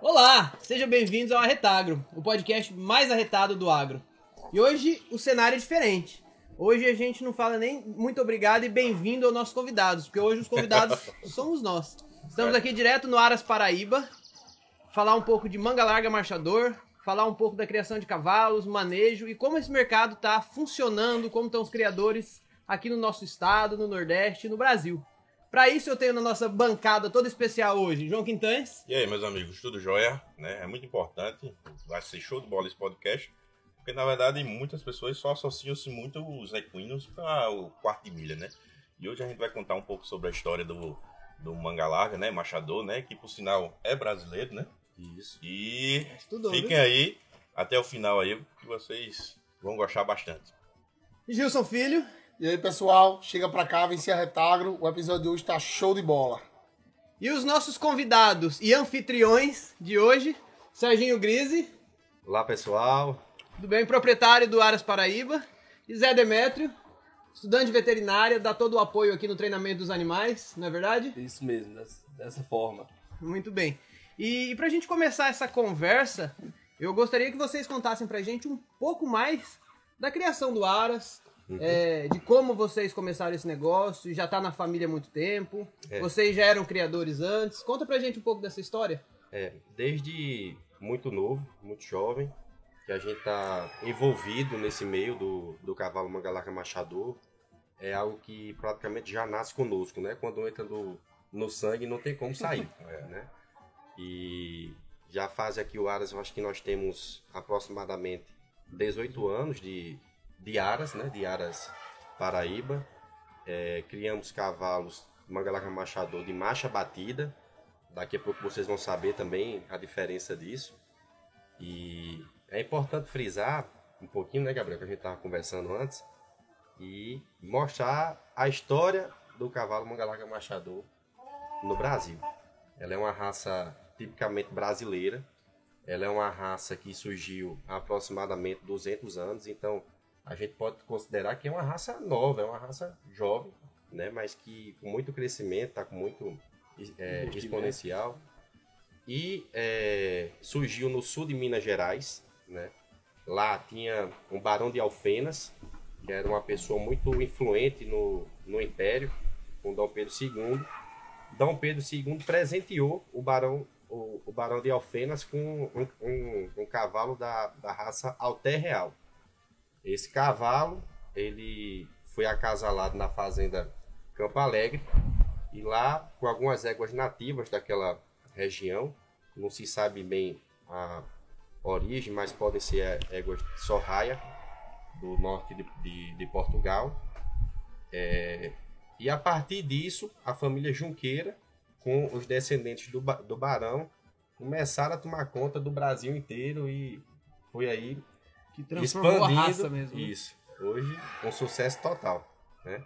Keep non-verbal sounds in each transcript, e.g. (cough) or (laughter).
Olá, sejam bem-vindos ao Arretagro, o podcast mais arretado do agro. E hoje o cenário é diferente. Hoje a gente não fala nem muito obrigado e bem-vindo aos nossos convidados, porque hoje os convidados (laughs) somos nós. Estamos aqui direto no Aras Paraíba, falar um pouco de manga larga marchador, falar um pouco da criação de cavalos, manejo e como esse mercado está funcionando, como estão os criadores aqui no nosso estado, no Nordeste no Brasil. Para isso eu tenho na nossa bancada toda especial hoje, João Quintães. E aí, meus amigos, tudo jóia? Né? É muito importante, vai ser show de bola esse podcast, porque na verdade muitas pessoas só associam-se muito os equinos para o quarto de milha, né? E hoje a gente vai contar um pouco sobre a história do, do manga larga, né? Machador, né? Que por sinal é brasileiro, né? Isso. E Estudou, fiquem aí até o final aí, que vocês vão gostar bastante. Gilson Filho. E aí, pessoal, chega pra cá, vem se arretagro. O episódio de hoje tá show de bola. E os nossos convidados e anfitriões de hoje, Serginho Grise, Olá, pessoal. do bem proprietário do Aras Paraíba, e Zé Demétrio, estudante de veterinária, dá todo o apoio aqui no treinamento dos animais, não é verdade? Isso mesmo, dessa forma. Muito bem. E, e pra gente começar essa conversa, eu gostaria que vocês contassem pra gente um pouco mais da criação do Aras, é, de como vocês começaram esse negócio, já tá na família há muito tempo, É. vocês já eram criadores antes. Conta pra gente um pouco dessa história. É, desde muito novo, muito jovem, que a gente tá envolvido nesse meio do, do cavalo mangalaca machador, é algo que praticamente já nasce conosco, né? Quando entra no, no sangue não tem como sair, (laughs) né? E já faz aqui o Aras, eu acho que nós temos aproximadamente 18 anos de, de Aras, né? De Aras Paraíba. É, criamos cavalos mangalaca machador de marcha batida, Daqui a pouco vocês vão saber também a diferença disso. E é importante frisar um pouquinho, né, Gabriel, que a gente estava conversando antes, e mostrar a história do cavalo Mangalaga Machador no Brasil. Ela é uma raça tipicamente brasileira. Ela é uma raça que surgiu há aproximadamente 200 anos, então a gente pode considerar que é uma raça nova, é uma raça jovem, né, mas que com muito crescimento, está com muito é, exponencial. E é, surgiu no sul de Minas Gerais, né? Lá tinha um barão de Alfenas, que era uma pessoa muito influente no, no Império, com Dom Pedro II. Dom Pedro II presenteou o barão, o, o barão de Alfenas com um, um, um cavalo da, da raça Alter Real. Esse cavalo, ele foi acasalado na fazenda Campo Alegre, e lá, com algumas éguas nativas daquela região, não se sabe bem a origem, mas podem ser éguas de Sorraia, do norte de, de, de Portugal. É, e a partir disso, a família Junqueira, com os descendentes do, do Barão, começaram a tomar conta do Brasil inteiro e foi aí Que transformou expandindo. a raça mesmo. né? Isso. Hoje, um sucesso total. Né?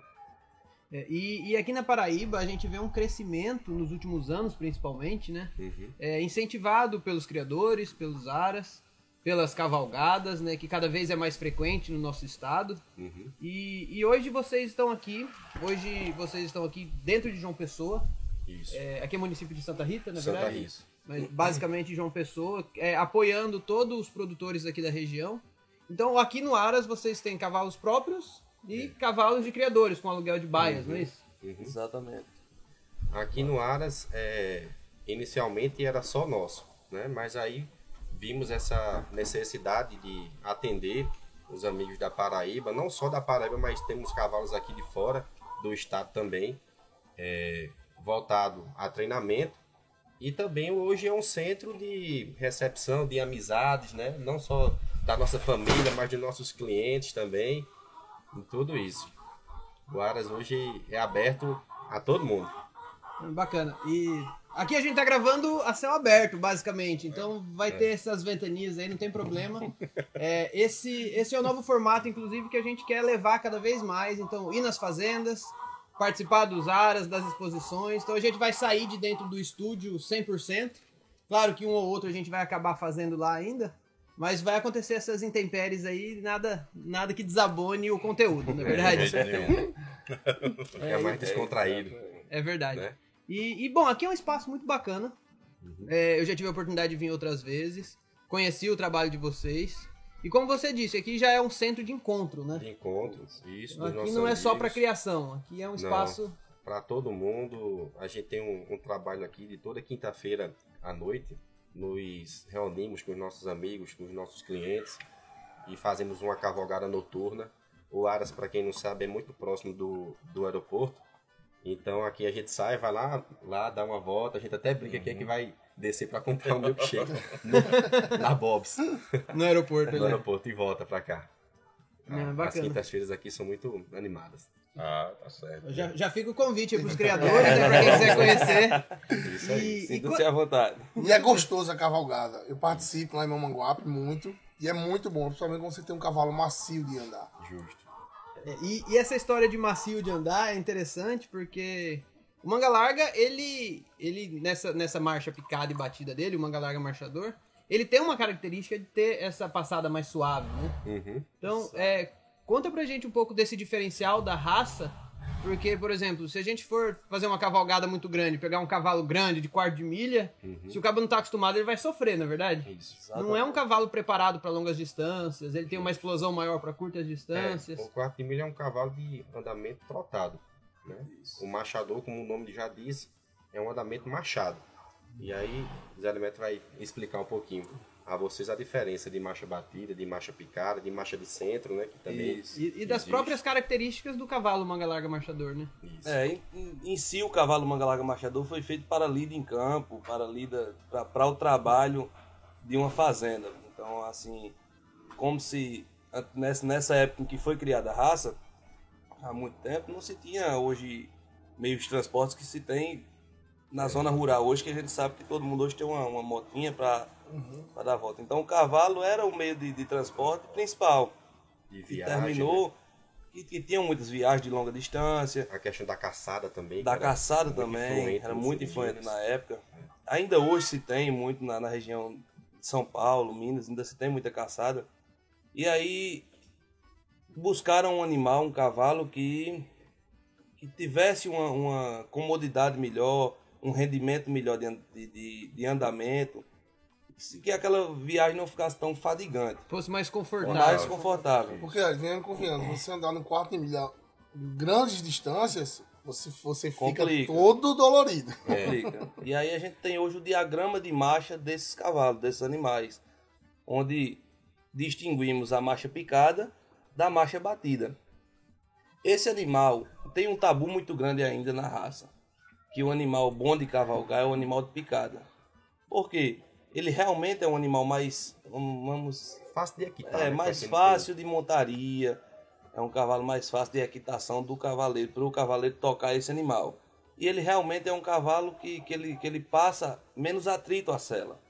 É, e, e aqui na Paraíba a gente vê um crescimento nos últimos anos, principalmente, né? Uhum. É, incentivado pelos criadores, pelos aras, pelas cavalgadas, né? Que cada vez é mais frequente no nosso estado. Uhum. E, e hoje vocês estão aqui, hoje vocês estão aqui dentro de João Pessoa. Isso. É, aqui é município de Santa Rita, na Santa verdade. Rita. Mas basicamente João Pessoa, é, apoiando todos os produtores aqui da região. Então aqui no Aras vocês têm cavalos próprios e cavalos de criadores com aluguel de baias, não é isso? Uhum. Exatamente. Aqui no Aras, é, inicialmente era só nosso, né? Mas aí vimos essa necessidade de atender os amigos da Paraíba, não só da Paraíba, mas temos cavalos aqui de fora do estado também, é, voltado a treinamento. E também hoje é um centro de recepção, de amizades, né? Não só da nossa família, mas de nossos clientes também, e tudo isso. O Aras hoje é aberto a todo mundo. Bacana. E aqui a gente tá gravando a céu aberto, basicamente. Então vai ter essas ventanias aí, não tem problema. (laughs) É, esse, esse é o novo formato, inclusive, que a gente quer levar cada vez mais. Então, ir nas fazendas, participar dos aras, das exposições. Então a gente vai sair de dentro do estúdio 100%. Claro que um ou outro a gente vai acabar fazendo lá ainda. Mas vai acontecer essas intempéries aí, nada, nada que desabone o conteúdo, não é verdade? De jeito nenhum. É, mais descontraído. É verdade. Né? E, e, bom, aqui é um espaço muito bacana. É, eu já tive a oportunidade de vir outras vezes. Conheci o trabalho de vocês. E como você disse, aqui já é um centro de encontro, né? De encontros, isso. Aqui não é só para criação, aqui é um espaço. para todo mundo. A gente tem um, um trabalho aqui de toda quinta-feira à noite. Nos reunimos com os nossos amigos, com os nossos clientes e fazemos uma cavalgada noturna. O Aras, para quem não sabe, é muito próximo do, do aeroporto. Então aqui a gente sai, vai lá, lá dá uma volta. A gente até brinca que é que vai descer para comprar um milkshake (laughs) no- na Bob's, No aeroporto, no né? aeroporto e volta para cá. Ah, As bacana. quintas-feiras aqui são muito animadas. Ah, tá certo. Já, já fica o convite aí pros (laughs) criadores, né? Pra quem quiser conhecer. Isso aí. Sinta-se à vontade. E é gostoso a cavalgada. Eu participo lá em Mamanguape muito. E é muito bom, principalmente quando você tem um cavalo macio de andar. Justo. E, e essa história de macio de andar é interessante porque o manga larga, ele, ele nessa, nessa marcha picada e batida dele, o manga larga marchador, ele tem uma característica de ter essa passada mais suave, né? Uhum. Então, é, conta pra gente um pouco desse diferencial da raça, porque, por exemplo, se a gente for fazer uma cavalgada muito grande, pegar um cavalo grande de quarto de milha, Uhum. se o cabo não tá acostumado, ele vai sofrer, na verdade? Isso. Não é um cavalo preparado para longas distâncias, ele tem uma explosão maior para curtas distâncias. É, o quarto de milha é um cavalo de andamento trotado. Né? O machador, como o nome já diz, é um andamento machado. E aí, o Zé Neto vai explicar um pouquinho a vocês a diferença de marcha batida, de marcha picada, de marcha de centro, né? Que também Isso. E, e das próprias características do cavalo manga larga marchador, né? Isso. É, em, em- si o cavalo manga larga marchador foi feito para lida em campo, para lida para o trabalho de uma fazenda. Então, assim, como se nessa época em que foi criada a raça, há muito tempo, não se tinha hoje meios de transporte que se tem na zona rural hoje, que a gente sabe que todo mundo hoje tem uma, uma motinha para dar a volta. Então, o cavalo era o meio de, de transporte principal. De viagem, terminou, né? que, que tinham muitas viagens de longa distância, A questão da caçada também. da caçada também, era muito influente na época. Ainda hoje se tem muito na, na região de São Paulo, Minas, ainda se tem muita caçada. E aí buscaram um animal, um cavalo que, que tivesse uma, uma comodidade melhor, um rendimento melhor de, de, de, andamento, se- que aquela viagem não ficasse tão fadigante, Fosse mais confortável. mais confortável. Porque, venham confiando, você andar no quarto de milha em grandes distâncias, você, você fica Complica. todo dolorido. complica. E aí a gente tem hoje o diagrama de marcha desses cavalos, desses animais, onde distinguimos a marcha picada da marcha batida. Esse animal tem um tabu muito grande ainda na raça, que o animal bom de cavalgar é o animal de picada. Por quê? Ele realmente é um animal mais, vamos, Fácil de equitar. é né? mais fácil de montaria, é um cavalo mais fácil de equitação do cavaleiro, para o cavaleiro tocar esse animal. E ele realmente é um cavalo que, que, ele, que ele passa menos atrito à sela.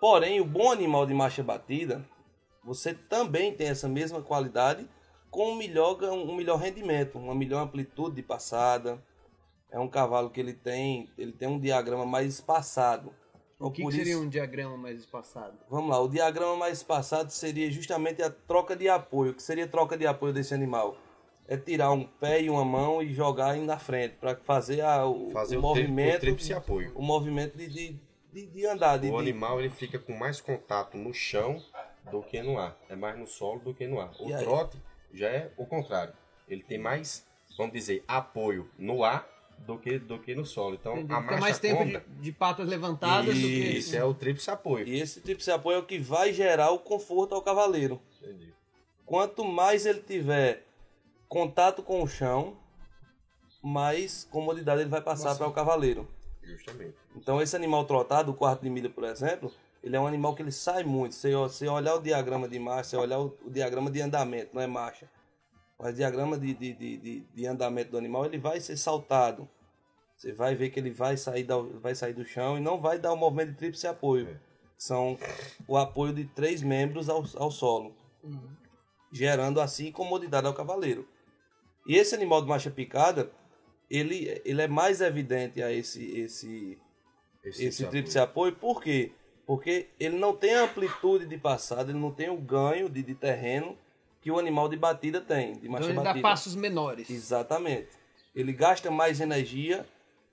Porém, o bom animal de marcha batida, você também tem essa mesma qualidade com um melhor, um melhor rendimento, uma melhor amplitude de passada. É um cavalo que ele tem, ele tem um diagrama mais espaçado. O que, que seria isso- um diagrama mais espaçado? Vamos lá, o diagrama mais passado seria justamente a troca de apoio. O que seria a troca de apoio desse animal? É tirar um pé e uma mão e jogar na frente para fazer, a, o, Fazer o o, movimento, o tríplice apoio. o movimento de, de, de, de andar. De, O animal ele fica com mais contato no chão do que no ar. É mais no solo do que no ar. O E aí? trote já é o contrário. Ele tem mais, vamos dizer, apoio no ar do que, do que no solo. Então Entendi. a Fica marcha mais tempo de, conta. de patas levantadas do que. Isso é o tríplice apoio. E esse tríplice apoio é o que vai gerar o conforto ao cavaleiro. Entendi. Quanto mais ele tiver contato com o chão, mais comodidade ele vai passar para o cavaleiro. Justamente. Então esse animal trotado, o quarto de milha, por exemplo, ele é um animal que ele sai muito. Se você olhar o diagrama de marcha, você olhar o, o diagrama de andamento, não é marcha. Mas o diagrama de, de, de, de, andamento do animal, ele vai ser saltado. Você vai ver que ele vai sair, da, vai sair do chão e não vai dar o movimento de tríplice apoio. São o apoio de três membros ao, ao solo. Gerando assim comodidade ao cavaleiro. E esse animal de marcha picada, ele, ele é mais evidente a esse, esse, esse tríplice apoio, por quê? Porque ele não tem a amplitude de passada, ele não tem o ganho de, de terreno que o animal de batida tem, de Então marcha ele dá batida. passos menores. Exatamente. Ele gasta mais energia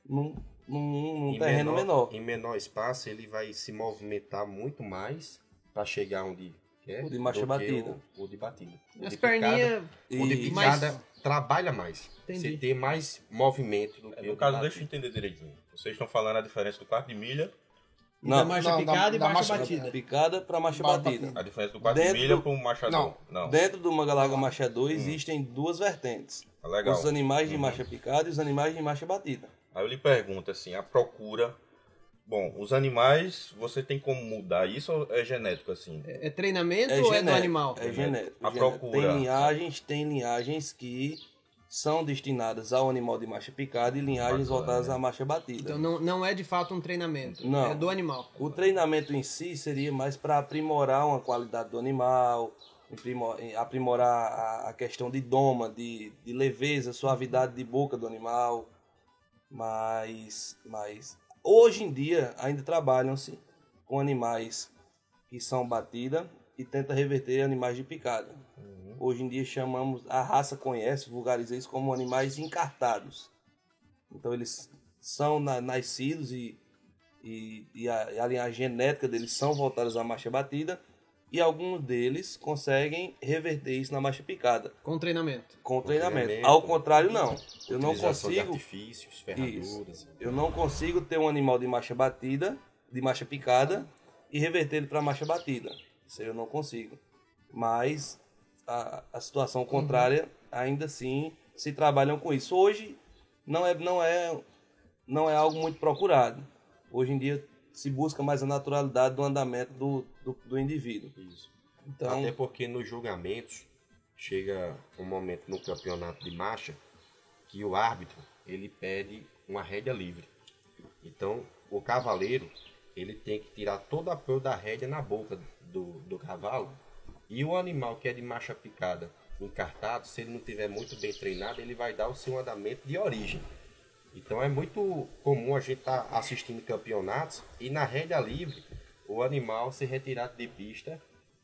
num, num, num Em terreno menor. Em menor espaço, ele vai se movimentar muito mais para chegar onde quer. O de marcha batida. O, o de batida. O As perninhas. O de picada trabalha mais. Entendi. Você tem mais movimento do que É, no caso, batida. deixa eu entender direitinho. Vocês estão falando a diferença do quarto de milha, e da marcha Não, da- picada e da marcha marcha- batida. Picada para marcha Ba- batida. a diferença do quarto Dentro de milha do- para o machador. Não. Dentro do manga larga marcha 2 existem duas vertentes. Tá legal. Os animais de marcha picada e os animais de marcha batida. Aí eu lhe pergunto assim, a procura. Bom, os animais, você tem como mudar isso ou é genético assim? É treinamento É ou é do genético, animal? É genético. A genético. procura. Tem linhagens, tem linhagens que são destinadas ao animal de marcha picada e linhagens Bacana, voltadas né? à marcha batida. Então não, não é de fato um treinamento. Não. É do animal. O treinamento em si seria mais para aprimorar uma qualidade do animal, aprimo- aprimorar a, a questão de doma, de, de leveza, suavidade de boca do animal. Mas, mas hoje em dia ainda trabalham-se com animais que são batida e tenta reverter animais de picada. Hoje em dia chamamos, a raça conhece, vulgariza isso como animais encartados. Então eles são na- nascidos e e, e a, e a linhagem genética deles são voltadas à marcha batida e alguns deles conseguem reverter isso na marcha picada Com treinamento. com treinamento. treinamento, Ao contrário, não. Eu não consigo, artifícios, ferraduras. eu não consigo ter um animal de marcha batida, de marcha picada e reverter ele para marcha batida. Isso aí eu não consigo. Mas a, a situação contrária, ainda assim, se trabalham com isso. Hoje não é, não é, não é algo muito procurado. Hoje em dia se busca mais a naturalidade do andamento do, do, do indivíduo. Isso. Então, Até porque nos julgamentos chega um momento no campeonato de marcha que o árbitro ele pede uma rédea livre. Então o cavaleiro ele tem que tirar todo o apoio da rédea na boca do, do cavalo e o animal que é de marcha picada encartado, se ele não tiver muito bem treinado, ele vai dar o seu andamento de origem. Então é muito comum a gente estar assistindo campeonatos e na rédea livre o animal ser retirado de pista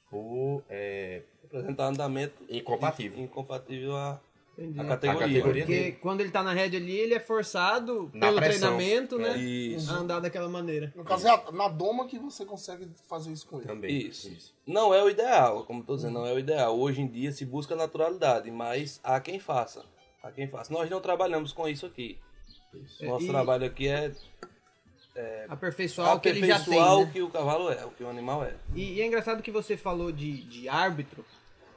por é, apresentar andamento incompatível. incompatível a, Entendi. a A categoria. Porque dele. quando ele tá na rédea ali, ele é forçado Na pelo pressão. treinamento, né? Isso. A andar daquela maneira. No caso, é na doma que você consegue fazer isso com ele. Também. Isso. Não é o ideal, como estou dizendo, não é o ideal. Hoje em dia se busca naturalidade, mas há quem faça. Há quem faça. Nós não trabalhamos com isso aqui. Nosso E- trabalho aqui é Aperfeiçoar o que ele já tem. aperfeiçoar né? o que o cavalo é, o que o animal é. E, e é engraçado que você falou de, de árbitro,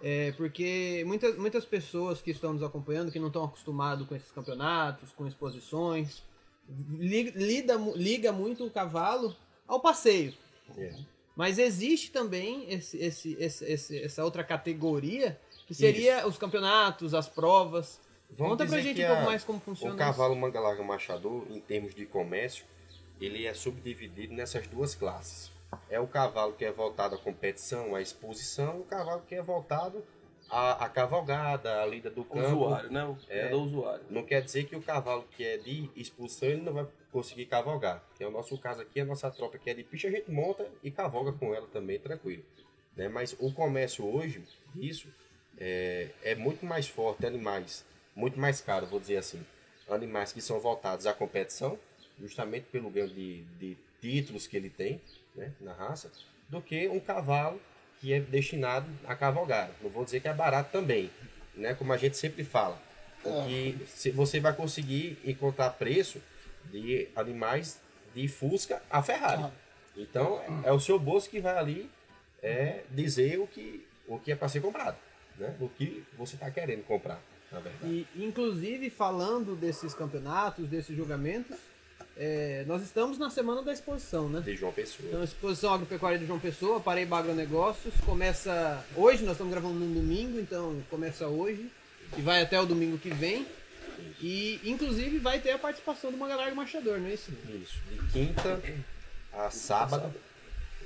é, porque muitas, muitas pessoas que estão nos acompanhando, que não estão acostumados com esses campeonatos, com exposições, li- lida, liga muito o cavalo ao passeio. É. Mas existe também esse, esse, esse- essa outra categoria, que seria os campeonatos, as provas. Vamos Conta pra gente um pouco a- mais como funciona O cavalo manga larga machador, em termos de comércio, ele é subdividido nessas duas classes. É o cavalo que é voltado à competição, à exposição, o cavalo que é voltado à, à cavalgada, à lida do O campo. usuário, né? O É. é do usuário. Não quer dizer que o cavalo que é de exposição ele não vai conseguir cavalgar. Que é o nosso caso aqui, a nossa tropa que é de pista, a gente monta e cavalga com ela também, tranquilo. Né? Mas o comércio hoje, isso, é, é muito mais forte, animais, muito mais caro, vou dizer assim. Animais que são voltados à competição, justamente pelo ganho de, de títulos que ele tem né, na raça, do que um cavalo que é destinado a cavalgar. Não vou dizer que é barato também, né? como a gente sempre fala. Porque se- você vai conseguir encontrar preço de animais de Fusca a Ferrari. Então, é o seu bolso que vai ali é, dizer o que, o que é para ser comprado. Né? O que você está querendo comprar, na verdade. E, inclusive, falando desses campeonatos, desses julgamentos, é, nós estamos na semana da exposição, né? De João Pessoa. Então, a exposição agropecuária de João Pessoa, Paraíba Agronegócios, começa hoje, nós estamos gravando num domingo, então começa hoje e vai até o domingo que vem. E, inclusive, vai ter a participação do Mangalarga Marchador, não é isso? Isso. De quinta a sábado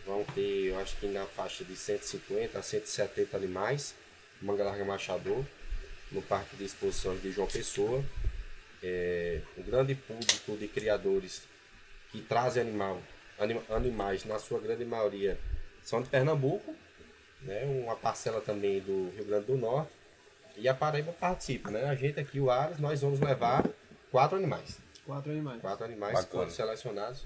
vão ter, eu acho que na faixa de 150 a 170 animais, manga larga machador, no Parque de Exposições de João Pessoa. É, um grande público de criadores que trazem animal anima- animais, na sua grande maioria, são de Pernambuco, né? uma parcela também do Rio Grande do Norte, e a Paraíba participa. Né? A gente aqui, o Ares, nós vamos levar quatro animais. Quatro animais. Quatro animais Bacana. foram selecionados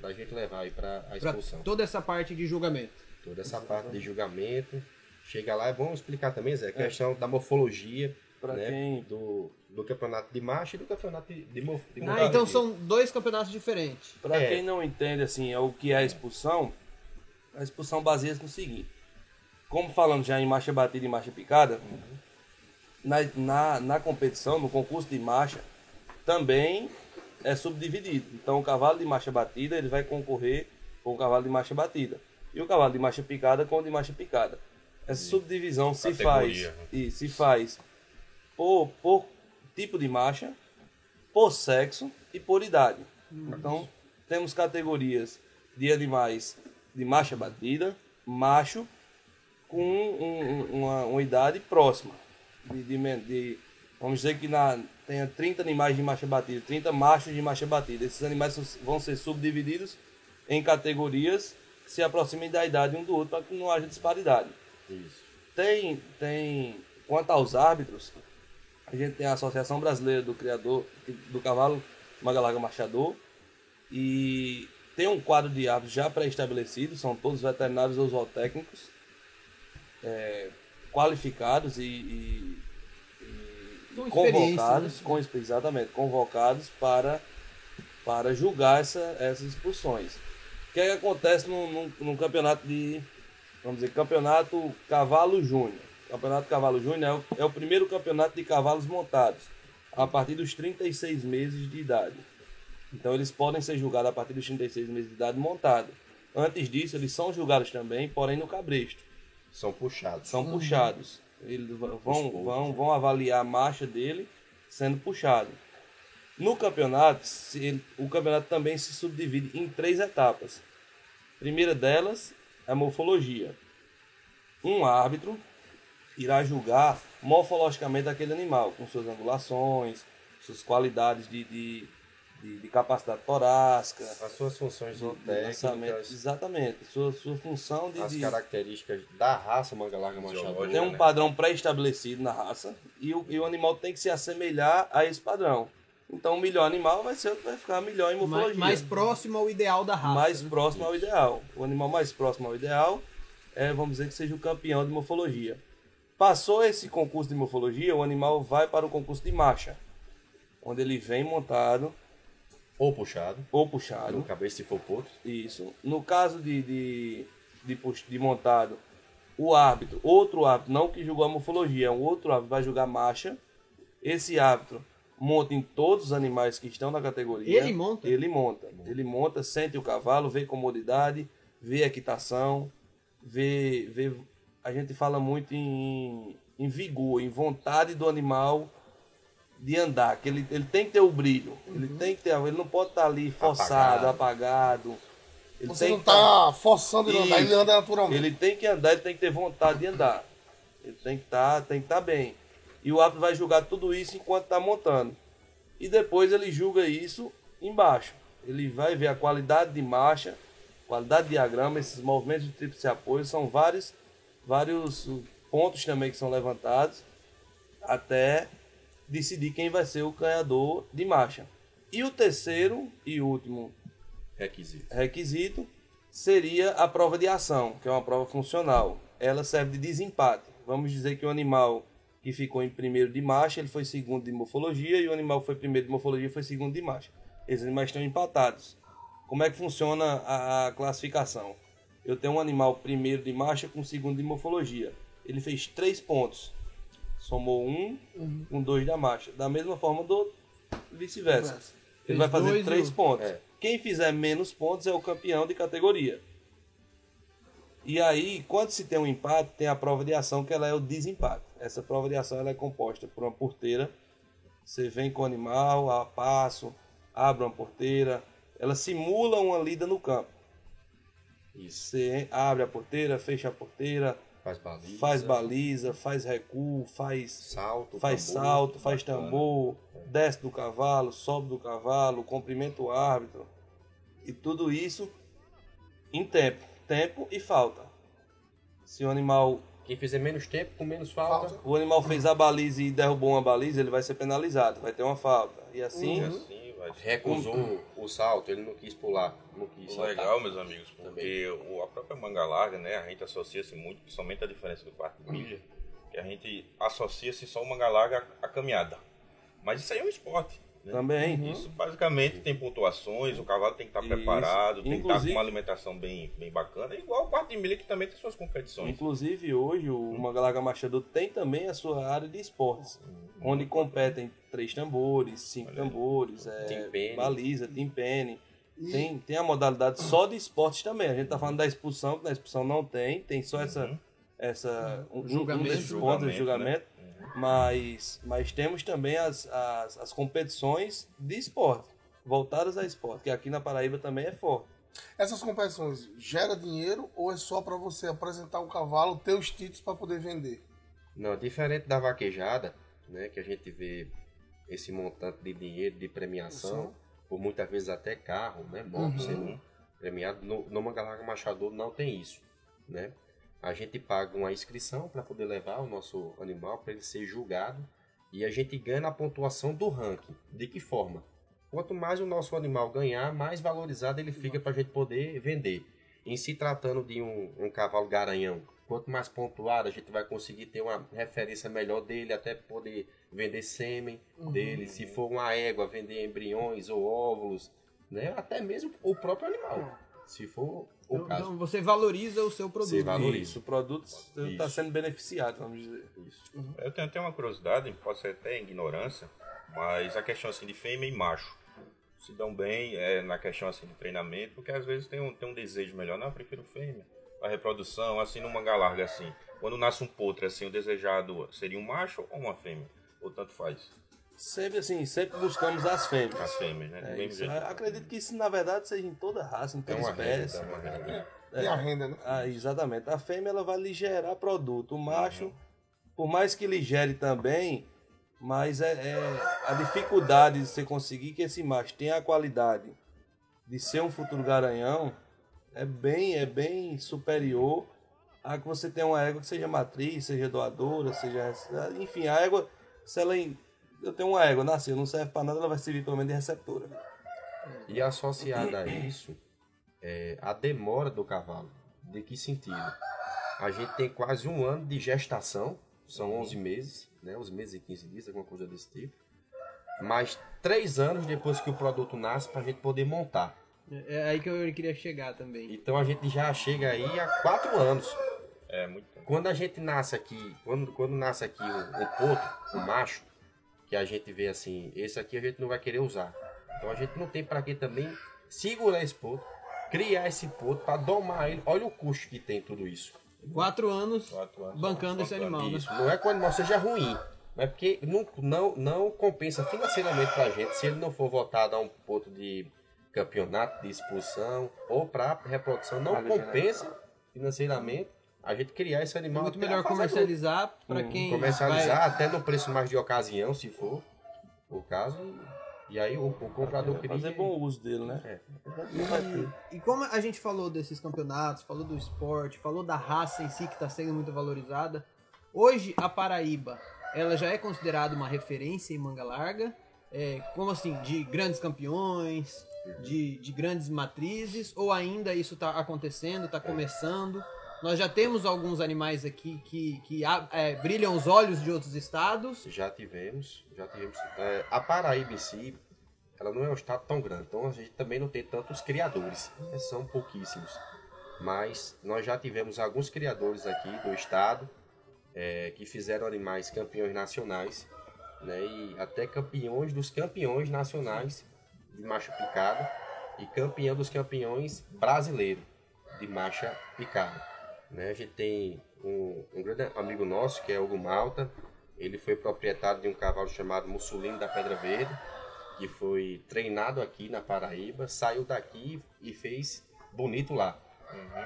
para a gente levar aí para a Pra expulsão. toda essa parte de julgamento. Toda essa parte de julgamento. Chega lá, é bom explicar também, Zé, a questão da morfologia Pra né? quem- do, do campeonato de macho e do campeonato de, de, Ah, então são dois campeonatos diferentes. Pra É. quem não entende assim, é o que é a expulsão, a expulsão baseia-se no seguinte. Como falamos já em marcha batida e marcha picada, na, na, na competição, no concurso de marcha, também é subdividido. Então o cavalo de marcha batida ele vai concorrer com o cavalo de marcha batida. E o cavalo de marcha picada com o de marcha picada. Essa subdivisão se faz, Categoria. e se faz por, por tipo de marcha, por sexo e por idade. Então, temos categorias de animais de marcha batida, macho, com um- um- uma, uma idade próxima. De, de de- vamos dizer que na, tenha 30 animais de marcha batida, 30 machos de marcha batida. Esses animais vão ser subdivididos em categorias que se aproximem da idade um do outro para que não haja disparidade. Isso. Tem, tem, quanto aos árbitros, a gente tem a Associação Brasileira do Criador do Cavalo Magalarga Machador e tem um quadro de árbitros já pré-estabelecido, são todos veterinários ou zootécnicos é, qualificados e, e- e Com convocados, né? com, exatamente, convocados para, para julgar essa, essas expulsões. O que, é que acontece num, num- num campeonato de, vamos dizer, campeonato Cavalo Júnior? Campeonato Cavalo Júnior é o, é o primeiro campeonato de cavalos montados, a partir dos 36 meses de idade. Então eles podem ser julgados a partir dos 36 meses de idade montado. Antes disso, eles são julgados também, porém no cabresto. São puxados. São puxados. Eles vão, vão, vão, vão avaliar a marcha dele sendo puxado. No campeonato, ele- o campeonato também se subdivide em três etapas. A primeira delas é a morfologia. Um árbitro irá julgar morfologicamente aquele animal, com suas angulações, suas qualidades de, de, de, de capacidade torácica, As suas funções de lançamento. zootécnicas, Exatamente. Sua, sua função de. as de- características da raça manga larga Fisiológica. machador. tem um né? padrão pré-estabelecido na raça e o, e o animal tem que se assemelhar a esse padrão. Então, o melhor animal vai ser o que vai ficar melhor em Mais, morfologia. mais próximo ao ideal da raça. Mais né? próximo ao ideal. O animal mais próximo ao ideal é, vamos dizer que seja o campeão de morfologia. Passou esse concurso de morfologia, o animal vai para o concurso de marcha, onde ele vem montado Ou puxado. ou No puxado. cabeça se for potro. Isso. No caso de, de, de, de montado, o árbitro, outro árbitro, não que julgou a morfologia, um outro árbitro vai julgar marcha. Esse árbitro monta em todos os animais que estão na categoria. Ele monta? Ele monta. Ele monta, sente o cavalo, vê comodidade, vê equitação, vê, vê. A gente fala muito em, em vigor, em vontade do animal de andar, que ele, ele tem que ter o brilho, ele Uhum. tem que ter, ele não pode estar ali forçado, apagado. Ele Você tem não que tá forçando ele andar, ele anda naturalmente. ele tem que andar, ele tem que ter vontade de andar. Ele tem que estar, tem que estar bem. E o árbitro vai julgar tudo isso enquanto está montando. E depois ele julga isso embaixo. Ele vai ver a qualidade de marcha, qualidade de diagrama, esses movimentos de tríplice apoio, são vários, vários pontos também que são levantados até decidir quem vai ser o ganhador de marcha. E o terceiro e último Requisito. requisito seria a prova de ação, que é uma prova funcional. Ela serve de desempate. Vamos dizer que o animal que ficou em primeiro de marcha, ele foi segundo de morfologia, e o animal que foi primeiro de morfologia foi segundo de marcha. Esses animais estão empatados. Como é que funciona a classificação? Eu tenho um animal primeiro de marcha com segundo de morfologia. Ele fez três pontos. Somou um com dois da marcha. Da mesma forma do vice-versa. Fez Ele vai fazer três um. pontos. É. Quem fizer menos pontos é o campeão de categoria. E aí, quando se tem um empate, tem a prova de ação, que ela é o desempate. Essa prova de ação ela é composta por uma porteira. Você vem com o animal, a passo, abre uma porteira. Ela simula uma lida no campo. Isso. Você abre a porteira, fecha a porteira, Faz baliza. faz baliza, faz recuo, faz Salto. faz tambor. salto, faz bacana. tambor, desce do cavalo, sobe do cavalo, cumprimenta o árbitro. E tudo isso Em tempo. Tempo e falta. Se o animal, Quem fizer menos tempo, com menos falta, Falta. o animal fez a baliza e derrubou uma baliza, ele vai ser penalizado, vai ter uma falta. E assim, E assim recusou o salto, ele não quis pular, não quis saltar. Legal, meus amigos, porque o- a própria manga larga, né, a gente associa-se muito, principalmente a diferença do quarto de milha, que a gente associa-se só o manga larga à caminhada. Mas isso aí é um esporte. Né? também. Isso basicamente tem pontuações, o cavalo tem que estar Isso. preparado, tem que estar com uma alimentação bem, bem bacana, igual o quarto de milha que também tem suas competições. Inclusive hoje o Mangalaga Machador tem também a sua área de esportes, onde competem três tambores, cinco Olha tambores, é, baliza, timpene. Tem, tem a modalidade só de esportes também. A gente tá falando da expulsão, que na expulsão não tem, tem só essa, essa um, um Julgamento. desses pontos de Julgamento, né? Mas, mas temos também as, as, as competições de esporte, voltadas a esporte, que aqui na Paraíba também é forte. Essas competições gera dinheiro ou é só pra você apresentar o cavalo, ter os títulos pra poder vender? Não, diferente da vaquejada, né, que a gente vê esse montante de dinheiro, de premiação, Sim. por muitas vezes até carro, né, moto Uhum. sendo premiado, no, no Mangalaga Machador não tem isso, né? A gente paga uma inscrição para poder levar o nosso animal para ele ser julgado e a gente ganha na pontuação do ranking. De que forma? Quanto mais o nosso animal ganhar, mais valorizado ele fica para a gente poder vender. Em se tratando de um, um cavalo garanhão, quanto mais pontuado, a gente vai conseguir ter uma referência melhor dele, até poder vender sêmen dele. Se for uma égua, vender embriões ou óvulos, né? até mesmo o próprio animal. Se for o Então, caso. então você valoriza o seu produto. Você valoriza. Isso, o produto está sendo beneficiado, vamos dizer. Isso. Eu tenho até uma curiosidade, pode ser até ignorância, mas a questão assim de fêmea e macho se dão bem é, na questão assim de treinamento, porque às vezes tem um, tem um desejo melhor, não, eu prefiro fêmea. A reprodução, assim, numa manga larga assim. Quando nasce um potro, assim, o desejado seria um macho ou uma fêmea? Ou tanto faz? Sempre assim, sempre buscamos as fêmeas. As fêmeas, né? É isso. Acredito que isso na verdade seja em toda raça, em É toda uma espécie. renda, é uma renda. E a renda, né? Ah, exatamente. A fêmea ela vai lhe gerar produto. O macho, por mais que lhe gere também, mas é, é a dificuldade de você conseguir que esse macho tenha a qualidade de ser um futuro garanhão é bem, é bem superior a que você tenha uma égua que seja matriz, seja doadora, seja. Enfim, a égua, se ela. Eu tenho uma égua, nasceu, não serve para nada, ela vai servir pelo menos de receptora. E associada a isso, é a demora do cavalo. De que sentido? A gente tem quase um ano de gestação, são 11 meses, né? 11 meses e 15 dias, alguma coisa desse tipo. Mais três anos depois que o produto nasce para a gente poder montar. É aí que eu queria chegar também. Então a gente já chega aí há quatro anos. É, muito tempo. Quando a gente nasce aqui, quando, quando nasce aqui o, o potro, o macho, que a gente vê assim, esse aqui a gente não vai querer usar. Então a gente não tem para que também segurar esse potro, criar esse potro para domar ele. Olha o custo que tem tudo isso. Quatro anos Quatro anos. bancando esse Quatro animal, né? Isso. Não é que o animal seja ruim, mas porque não, não, não compensa financeiramente pra gente se ele não for votado a um ponto de campeonato, de expulsão ou para reprodução. Não Vale compensa financeiramente a gente criar esse É animal. muito até melhor comercializar para Hum, quem comercializar até no preço mais de ocasião, se for o caso. E aí o, o comprador queria Fazer bom uso dele, né? É. Vai ter. E como a gente falou desses campeonatos, falou do esporte, falou da raça em si que está sendo muito valorizada, hoje a Paraíba ela já é considerada uma referência em manga larga, é, como assim, de grandes campeões, de, de grandes matrizes, ou ainda isso está acontecendo, está começando? Nós já temos alguns animais aqui que, que é, brilham os olhos de outros estados. Já tivemos, já tivemos. é, a Paraíba em si, ela não é um estado tão grande, então a gente também não tem tantos criadores, né, são pouquíssimos. Mas nós já tivemos alguns criadores aqui do estado é, que fizeram animais campeões nacionais, né, e até campeões dos campeões nacionais de marcha picada e campeão dos campeões brasileiros de marcha picada. Né? A gente tem um, um grande amigo nosso, que é Hugo Malta. Ele foi proprietário de um cavalo chamado Mussolino da Pedra Verde, que foi treinado aqui na Paraíba, saiu daqui e fez bonito lá.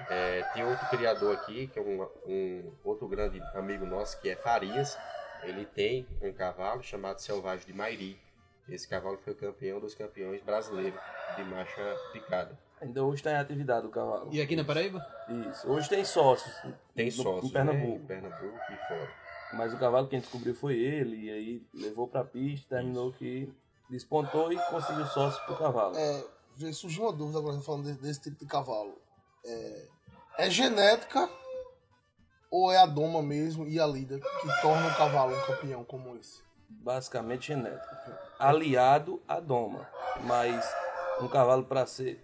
É, tem outro criador aqui, que é um, um outro grande amigo nosso, que é Farias. Ele tem um cavalo chamado Selvagem de Mairi. Esse cavalo foi campeão dos campeões brasileiros de marcha picada. Ainda hoje está em atividade o cavalo. E aqui na Paraíba? Isso. Hoje tem sócios. Tem no- sócios Em Pernambuco. né, em Pernambuco e fora. Mas o cavalo quem descobriu foi ele. E aí levou pra pista, terminou que despontou e conseguiu sócio pro cavalo. É, vem- surgiu uma dúvida agora falando de- desse tipo de cavalo. É, é genética ou é a doma mesmo e a lida que torna o cavalo um campeão como esse? Basicamente genética. Aliado à doma. Mas um cavalo para ser.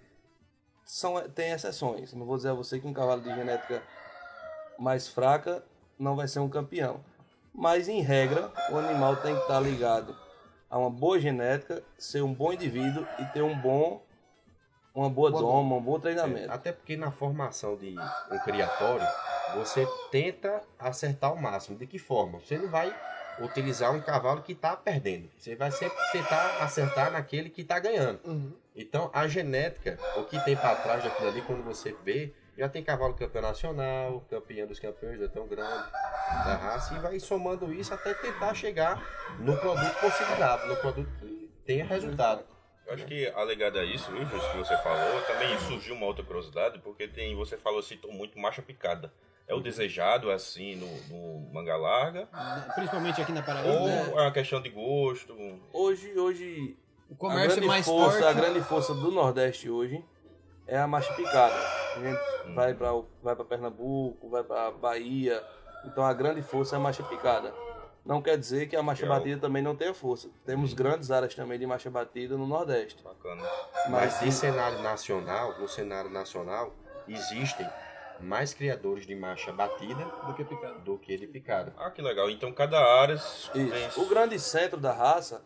São, tem exceções. Não vou dizer a você que um cavalo de genética mais fraca não vai ser um campeão. Mas em regra, o animal tem que estar ligado a uma boa genética, ser um bom indivíduo e ter um bom uma boa Boa doma, um bom treinamento. Até porque na formação de um criatório, você tenta acertar ao máximo. De que forma? Você não vai utilizar um cavalo que está perdendo. Você vai sempre tentar acertar naquele que está ganhando. Uhum. Então, a genética, o que tem para trás daquilo ali, quando você vê, já tem cavalo campeão nacional, campeão dos campeões, já tão grande da raça, e vai somando isso até tentar chegar no produto considerável, no produto que tenha resultado. Eu acho que alegado a isso, viu, Júlio, que você falou, também surgiu uma outra curiosidade, porque tem, você falou, citou muito marcha picada. É o desejado, assim, no, no manga larga? Principalmente aqui na Paraíba. Ou né? é uma questão de gosto? Hoje, hoje O a comércio grande mais força, forte. A grande força do Nordeste hoje é a marcha picada. A gente vai para vai para Pernambuco, vai para Bahia. Então a grande força é a marcha picada. Não quer dizer que a marcha Legal. batida também não tenha força. Temos grandes áreas também de marcha batida no Nordeste. Bacana. Mas de cenário nacional, no cenário nacional, existem mais criadores de marcha batida Do que do que de picada. Ah, que legal. Então cada área tem... O grande centro da raça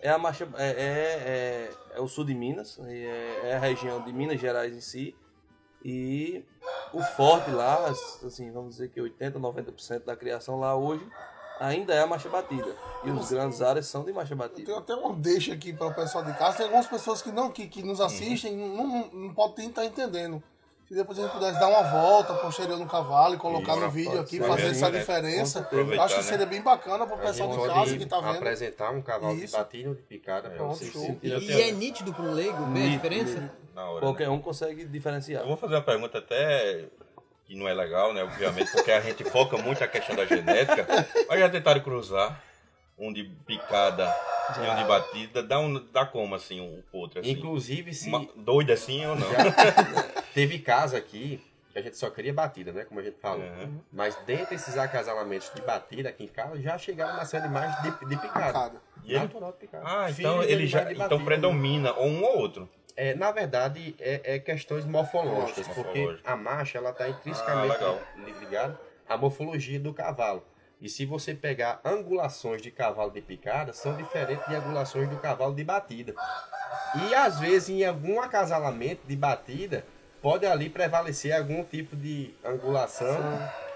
é a marcha é, é, é, é o sul de Minas, é, é a região de Minas Gerais em si. E o forte lá, assim, vamos dizer que 80, 90% da criação lá hoje ainda é a marcha batida. E os grandes áreas são de marcha batida. tenho até uma deixa aqui para o pessoal de casa. Tem algumas pessoas que não que, que nos assistem não, não, não podem estar entendendo. Se depois a gente pudesse dar uma volta posterior no cavalo e colocar Isso, no vídeo aqui, fazer essa né? diferença, acho que Aproveitar, seria bem bacana para o pessoal de casa que tá vendo. apresentar um cavalo de Isso. batida ou de picada para Pronto, vocês show. sentirem. E é nítido para um leigo ver a diferença? hora, né? Qualquer um consegue diferenciar. Eu vou fazer uma pergunta até que não é legal, né? Obviamente, porque a gente foca muito a questão da genética. Mas já tentaram cruzar um de picada e um de batida. Dá, um, dá como, assim, um pro outro, assim? Inclusive, se Uma- doido assim ou não? (laughs) teve casa aqui que a gente só queria batida, né? Como a gente falou. Uhum. Mas dentro desses acasalamentos de batida aqui em casa, já chegaram nascendo mais de, de picada. Picada. E ele- Natural de picada. Ah, Filho então ele já então batida. predomina ou um ou outro. É, na verdade, é, é questões morfológicas, porque a marcha ela está intrinsecamente Ah, ligada à morfologia do cavalo. E se você pegar angulações de cavalo de picada, são diferentes de angulações do cavalo de batida. E às vezes, em algum acasalamento de batida, pode ali prevalecer algum tipo de angulação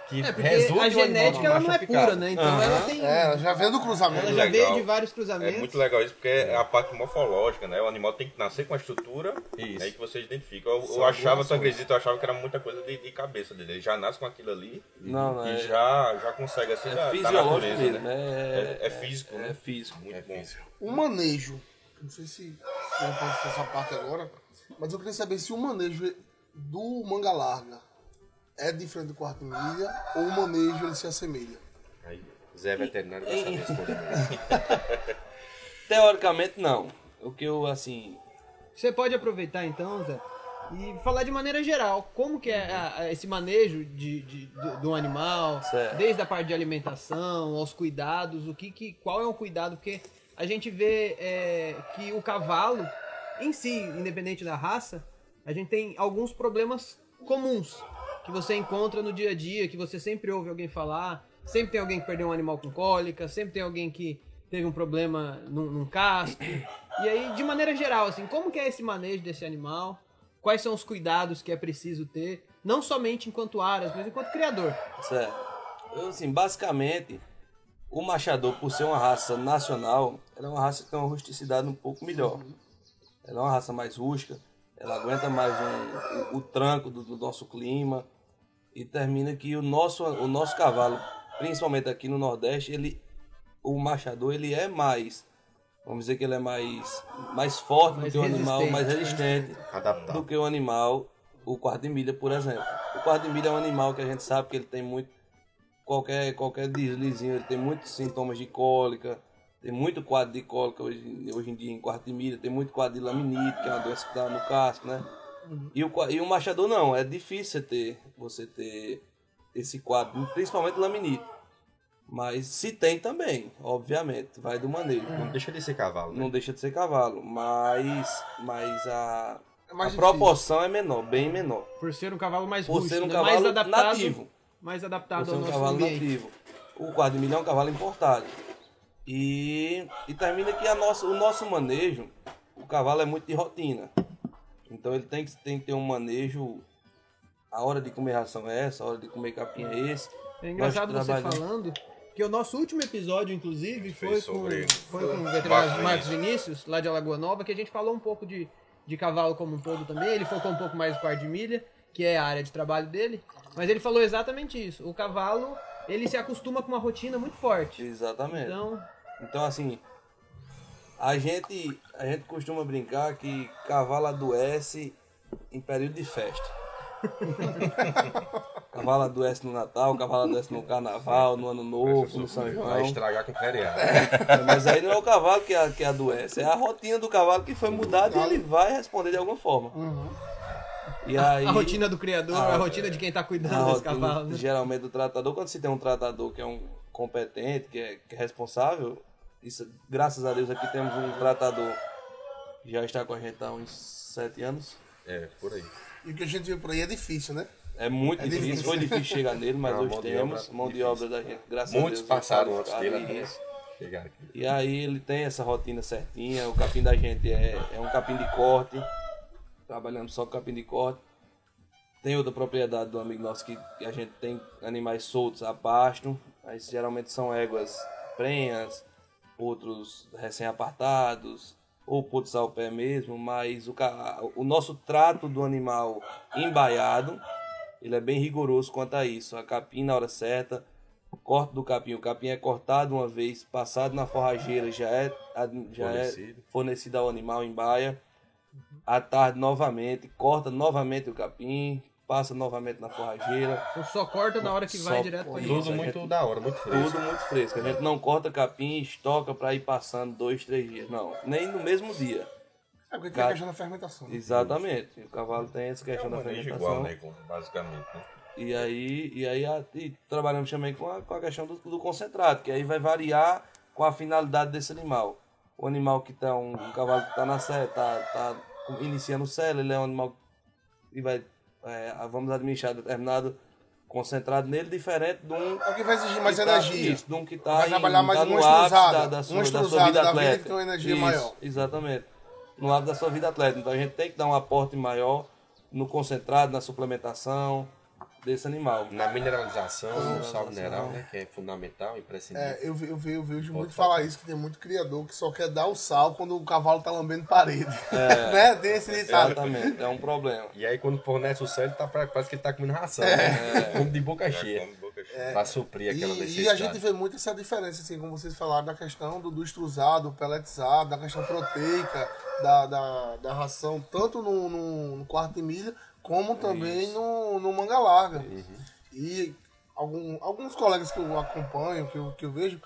que É, porque a genética ela não é pura, picada. né? Então Aham. ela tem. É, ela já vem do cruzamento. Ela já Legal. veio de vários cruzamentos. É muito legal isso, porque é a parte morfológica, né? O animal tem que nascer com a estrutura Isso. aí que você identifica. Eu, eu achava, tu acredita, eu achava que era muita coisa de, de cabeça dele. Ele já nasce com aquilo ali Não, não e é, já, já consegue assim é da, da fisiológico natureza, mesmo, né? né? É, é físico, É né? físico. Muito É bom. físico. O manejo, não sei se eu posso fazer essa parte agora, mas eu queria saber se o manejo do manga larga é diferente do quarto milha ou o manejo ele se assemelha. Aí, Zé Veterinário vai saber responder. (laughs) Teoricamente, não. O que eu, assim, Você pode aproveitar então, Zé, e falar de maneira geral como que é a- a- esse manejo de, de, do, do animal, Certo. desde a parte de alimentação, aos cuidados, o que, que qual é o cuidado, porque a gente vê é, que o cavalo em si, independente da raça, a gente tem alguns problemas comuns que você encontra no dia a dia, que você sempre ouve alguém falar, sempre tem alguém que perdeu um animal com cólica, sempre tem alguém que teve um problema num, num casco. E aí, de maneira geral, assim, como que é esse manejo desse animal? Quais são os cuidados que é preciso ter, não somente enquanto aras, mas enquanto criador? Certo. Assim, basicamente, o machador, por ser uma raça nacional, ela é uma raça que tem uma rusticidade um pouco melhor. Ela é uma raça mais rústica, ela aguenta mais um- o, o tranco do, do nosso clima e termina que o nosso, o nosso cavalo, principalmente aqui no Nordeste, ele, o machador, ele é mais, vamos dizer que ele é mais, mais forte Mais do que o animal, mais resistente Adaptado. do que o animal, o quarto de milha, por exemplo. O quarto de milha é um animal que a gente sabe que ele tem muito, qualquer, qualquer deslizinho, ele tem muitos sintomas de cólica, tem muito quadro de cólica hoje, hoje em dia em quarto de milha, tem muito quadro de laminite, que é uma doença que dá no casco, né? E o, e o machador não, é difícil você ter, você ter esse quadro, principalmente laminite. Mas se tem também, obviamente, vai do manejo. Não deixa de ser cavalo, né? Não deixa de ser cavalo, mas, mas a, É a proporção é menor, bem menor. Por ser um cavalo mais Por rústico, ser um né? cavalo mais adaptado, nativo. mais Por adaptado ser ao um nosso cavalo ambiente. nativo. O quarto de milha é um cavalo importado. E, e termina que a nossa, o nosso manejo, o cavalo é muito de rotina. Então ele tem que, tem que ter um manejo. A hora de comer ração é essa, a hora de comer capim é esse. É engraçado você falando que o nosso último episódio, inclusive, foi, com, sobre- foi com o Marcos veterinário Marcos Vinícius, lá de Alagoa Nova, que a gente falou um pouco de, de cavalo como um todo também. Ele focou um pouco mais no quarto de milha, que é a área de trabalho dele. Mas ele falou exatamente isso. O cavalo, ele se acostuma com uma rotina muito forte. Exatamente. Então, Então, assim, a gente, a gente costuma brincar que cavalo adoece em período de festa. (laughs) cavalo adoece no Natal, cavalo adoece no Carnaval, no Ano Novo, no São Vai João. estragar com feriado. Mas aí não é o cavalo que, a- que adoece, é a rotina do cavalo que foi mudada e ele vai responder de alguma forma. E aí, a rotina do criador, Ah, a rotina de quem tá a cuidando desse rotina, cavalo. né? geralmente do tratador, quando se tem um tratador que é um competente, que é, que é responsável, isso, graças a Deus aqui temos um tratador que já está com a gente há uns sete anos. É, por aí. E o que a gente vê por aí é difícil, né? É muito É difícil, difícil. foi difícil chegar nele, mas (laughs) É hoje mão de temos obra mão de difícil. obra da gente, graças Muitos a Deus. passaram antes dele até isso. chegar aqui. E aí ele tem essa rotina certinha, o capim da gente é, é um capim de corte, trabalhando só com capim de corte. Tem outra propriedade do amigo nosso que, que a gente tem animais soltos a pasto, mas geralmente são éguas prenhas, outros recém-apartados, ou putos ao pé mesmo, mas o, o nosso trato do animal embaiado, ele é bem rigoroso quanto a isso. A capim na hora certa, corte do capim. O capim é cortado uma vez, passado na forrageira, já é, já é Fornecido. fornecido ao animal em baia. À tarde novamente, corta novamente o capim, passa novamente na forrageira. Então só corta na hora que vai direto gente. Tudo muito gente- da hora, muito fresco. Tudo muito fresco. A gente não corta capim estoca para ir passando dois, três dias. Não, nem no mesmo dia. É porque tem a questão da fermentação. Exatamente. O cavalo tem essa É questão um da manejo fermentação. igual, né? Basicamente, né? E aí, e aí a- e trabalhamos também com a, com a questão do, do concentrado, que aí vai variar com a finalidade desse animal. O animal que tá um, um cavalo que está na sé, tá, tá iniciando o celo, ele é um animal que vai, é, vamos administrar determinado concentrado nele, diferente de um É o que vai exigir mais tá- energia. Isso, de um que está Vai trabalhar mais no uma da, da uma sua, da sua estruzada vida da vida que tem uma energia Isso, maior. Exatamente. No ápice da sua vida atleta. Então a gente tem que dar um aporte maior no concentrado, na suplementação desse animal. Na mineralização, no sal Mineralização. mineral, né? Que é fundamental, imprescindível. É, eu, eu, vi- eu vejo muito falar isso, que tem muito criador que só quer dar o sal quando o cavalo tá lambendo parede. (laughs) né? Tem esse ditado. Exatamente, é um problema. E aí quando fornece o céu, ele tá, pra- parece que ele tá comendo ração, É. né? Come de boca cheia. come boca cheia. Pra suprir aquela E, necessidade. e a gente vê muito essa diferença, assim, como vocês falaram, da questão do, do extrusado, peletizado, da questão proteica, da, da, da ração, tanto no, no, no quarto de milha, como também no, no manga larga. E algum, alguns colegas que eu acompanho, que eu, que eu vejo,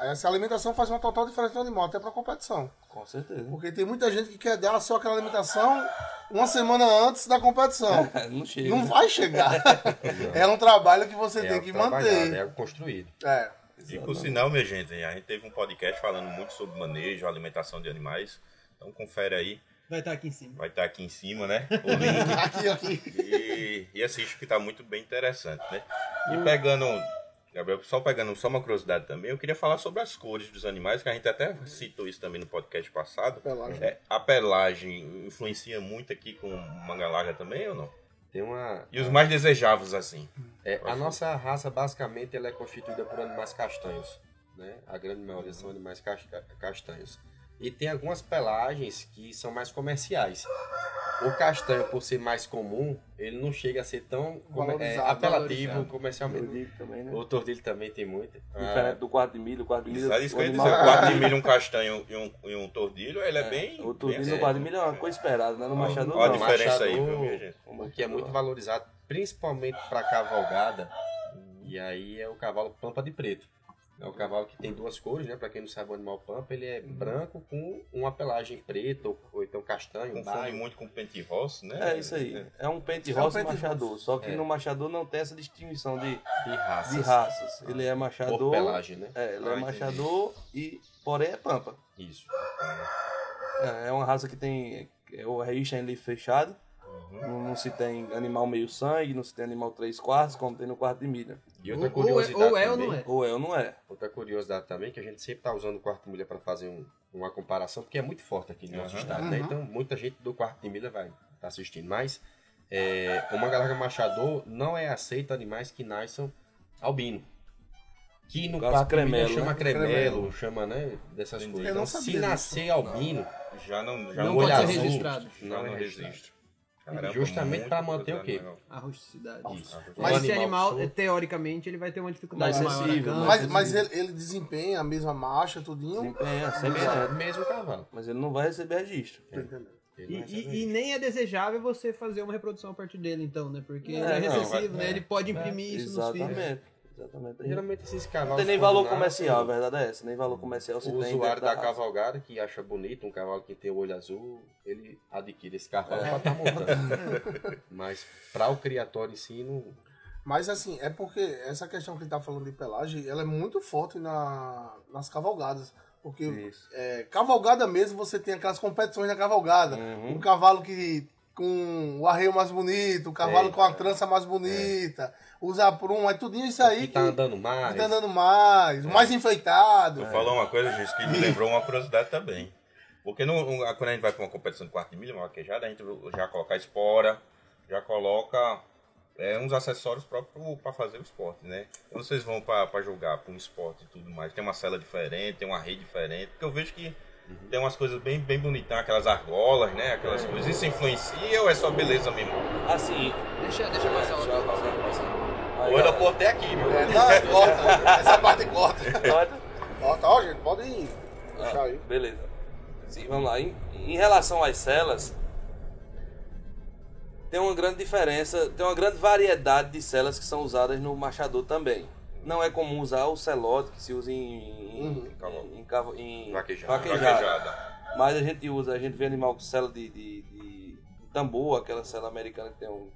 essa alimentação faz uma total diferença no animal, até para competição. Com certeza. Porque tem muita gente que quer dar só aquela alimentação uma semana antes da competição. (laughs) Não chega. Não vai chegar. (laughs) (laughs) é um trabalho que você É tem que manter. É construído. É. E por sinal, minha gente, a gente teve um podcast falando muito sobre manejo, alimentação de animais. Então confere aí, Vai estar aqui em cima. vai estar aqui em cima, né? (laughs) O link. Aqui, aqui. e, e assiste que tá muito bem interessante, né? E pegando, Gabriel, só pegando só uma curiosidade também, eu queria falar sobre as cores dos animais, que a gente até citou isso também no podcast passado. Pelagem. É, a pelagem influencia muito aqui com manga larga também ou não? Tem uma. E os mais desejáveis, assim? É, a nossa raça, basicamente, ela é constituída por animais castanhos. Né? A grande maioria são animais cas- castanhos. E tem algumas pelagens que são mais comerciais. O castanho, por ser mais comum, ele não chega a ser tão é, Valorizado, apelativo comercialmente. Tordilho também, né? O tordilho tambho tem muito. Ah, Diferente do quarto de milho, o quarto de milho. Isso aí, isso o que eu ia animal- dizer, quatro de milho, um castanho e um, e um tordilho, ele é, bem... O tordilho bem no quarto de milho é uma coisa esperada, né? No machado Olha a não. diferença aí, Machador, viu, minha gente? O que é muito valorizado, principalmente para cavalgada, e aí é o cavalo pampa de preto. É o cavalo que tem duas cores, né? Para quem não sabe, o animal pampa, ele é branco com uma pelagem preta ou, ou então castanho, Confunde baio. muito com pente roça, né? É isso aí. É um pente É um e machador. Só que É. no machador não tem essa distinção de, de raças. de raças. Ele é Por machador. pelagem, né? É, ele Ah, é entendi. machador e porém é pampa. Isso. É, é uma raça que tem é, o registro em livre fechado. Uhum. Não, não se tem animal meio sangue, não se tem animal três quartos, como tem no quarto de milha. E outra Ou- ou é- curiosidade ou é ou também, não é. Ou é ou não é. Outra curiosidade também, que a gente sempre está usando o quarto de milha para fazer um- uma comparação, porque é muito forte aqui no nosso Uhum. estado, né? Uhum. Então, muita gente do quarto de milha vai estar assistindo. Mas é, o Mangalarga Machador não é aceito animais que nasçam albino. Que no Caso quarto de milha cremelo, chama né? cremelo, Cremelo. chama, né? Dessas Entendi. coisas. Eu não Então, se nascer albino, Já não, já Não olho pode ser azul, registrado. Já não não é resiste. Caramba, Justamente pra manter o quê? legal. A rusticidade. Isso. Mas esse animal, é, teoricamente, ele vai ter uma dificuldade Mais cama. Mas, mas ele, ele desempenha a mesma marcha, tudinho. Desempenha Mesmo, 100%. mesmo cavalo. Mas ele não vai receber registro. Ele E, e- e nem é desejável você fazer uma reprodução a partir dele, então, né? Porque ele É, é não, recessivo, vai- né? Ele pode imprimir isso nos filhos. Exatamente. Exatamente. Geralmente esses Não cavalos. tem nem valor comercial, a verdade é essa. Nem valor comercial se O tem. usuário da cavalgada que acha bonito um cavalo que tem o olho azul, ele adquire esse cavalo É. pra estar montando. (laughs) Mas para o criatório em si, não. Mas assim, é porque essa questão que ele tá falando de pelagem, ela é muito forte na, nas cavalgadas. Porque é, cavalgada mesmo, você tem aquelas competições na cavalgada. Uhum. Um cavalo que com o arreio mais bonito, um cavalo É. com a trança mais bonita, usa prum, é tudinho isso aí que que, tá andando mais. que tá andando mais, o mais enfeitado. Tu falou uma coisa, gente, que me lembrou uma curiosidade também. Porque no, quando a gente vai para uma competição de quarto de milha, uma vaquejada, a gente já coloca a espora, já coloca é, uns acessórios próprios para fazer o esporte, né? Quando vocês vão para jogar para um esporte e tudo mais, tem uma cela diferente, tem uma rede diferente, porque eu vejo que tem umas coisas bem, bem bonitas, aquelas argolas, né? Aquelas coisas. Isso influencia ou é só beleza mesmo? Assim. Deixa, deixa eu passar Deixa eu passar, passar. Aí, O aeroporto é aqui, meu. É, não, é, corta, essa (laughs) parte corta. Pode? Ó, tá, ó, gente, pode ir. Deixar aí. Beleza. Sim, vamos lá. Em, em relação às celas, tem uma grande diferença, tem uma grande variedade de celas que são usadas no machador também. Não é comum usar o celote que se usa em, em, Uhum. em, em em Vaquejada. vaquejada. Vaquejada. Mas a gente usa, a gente vê animal com cela de, de, de tambor, aquela cela americana que tem um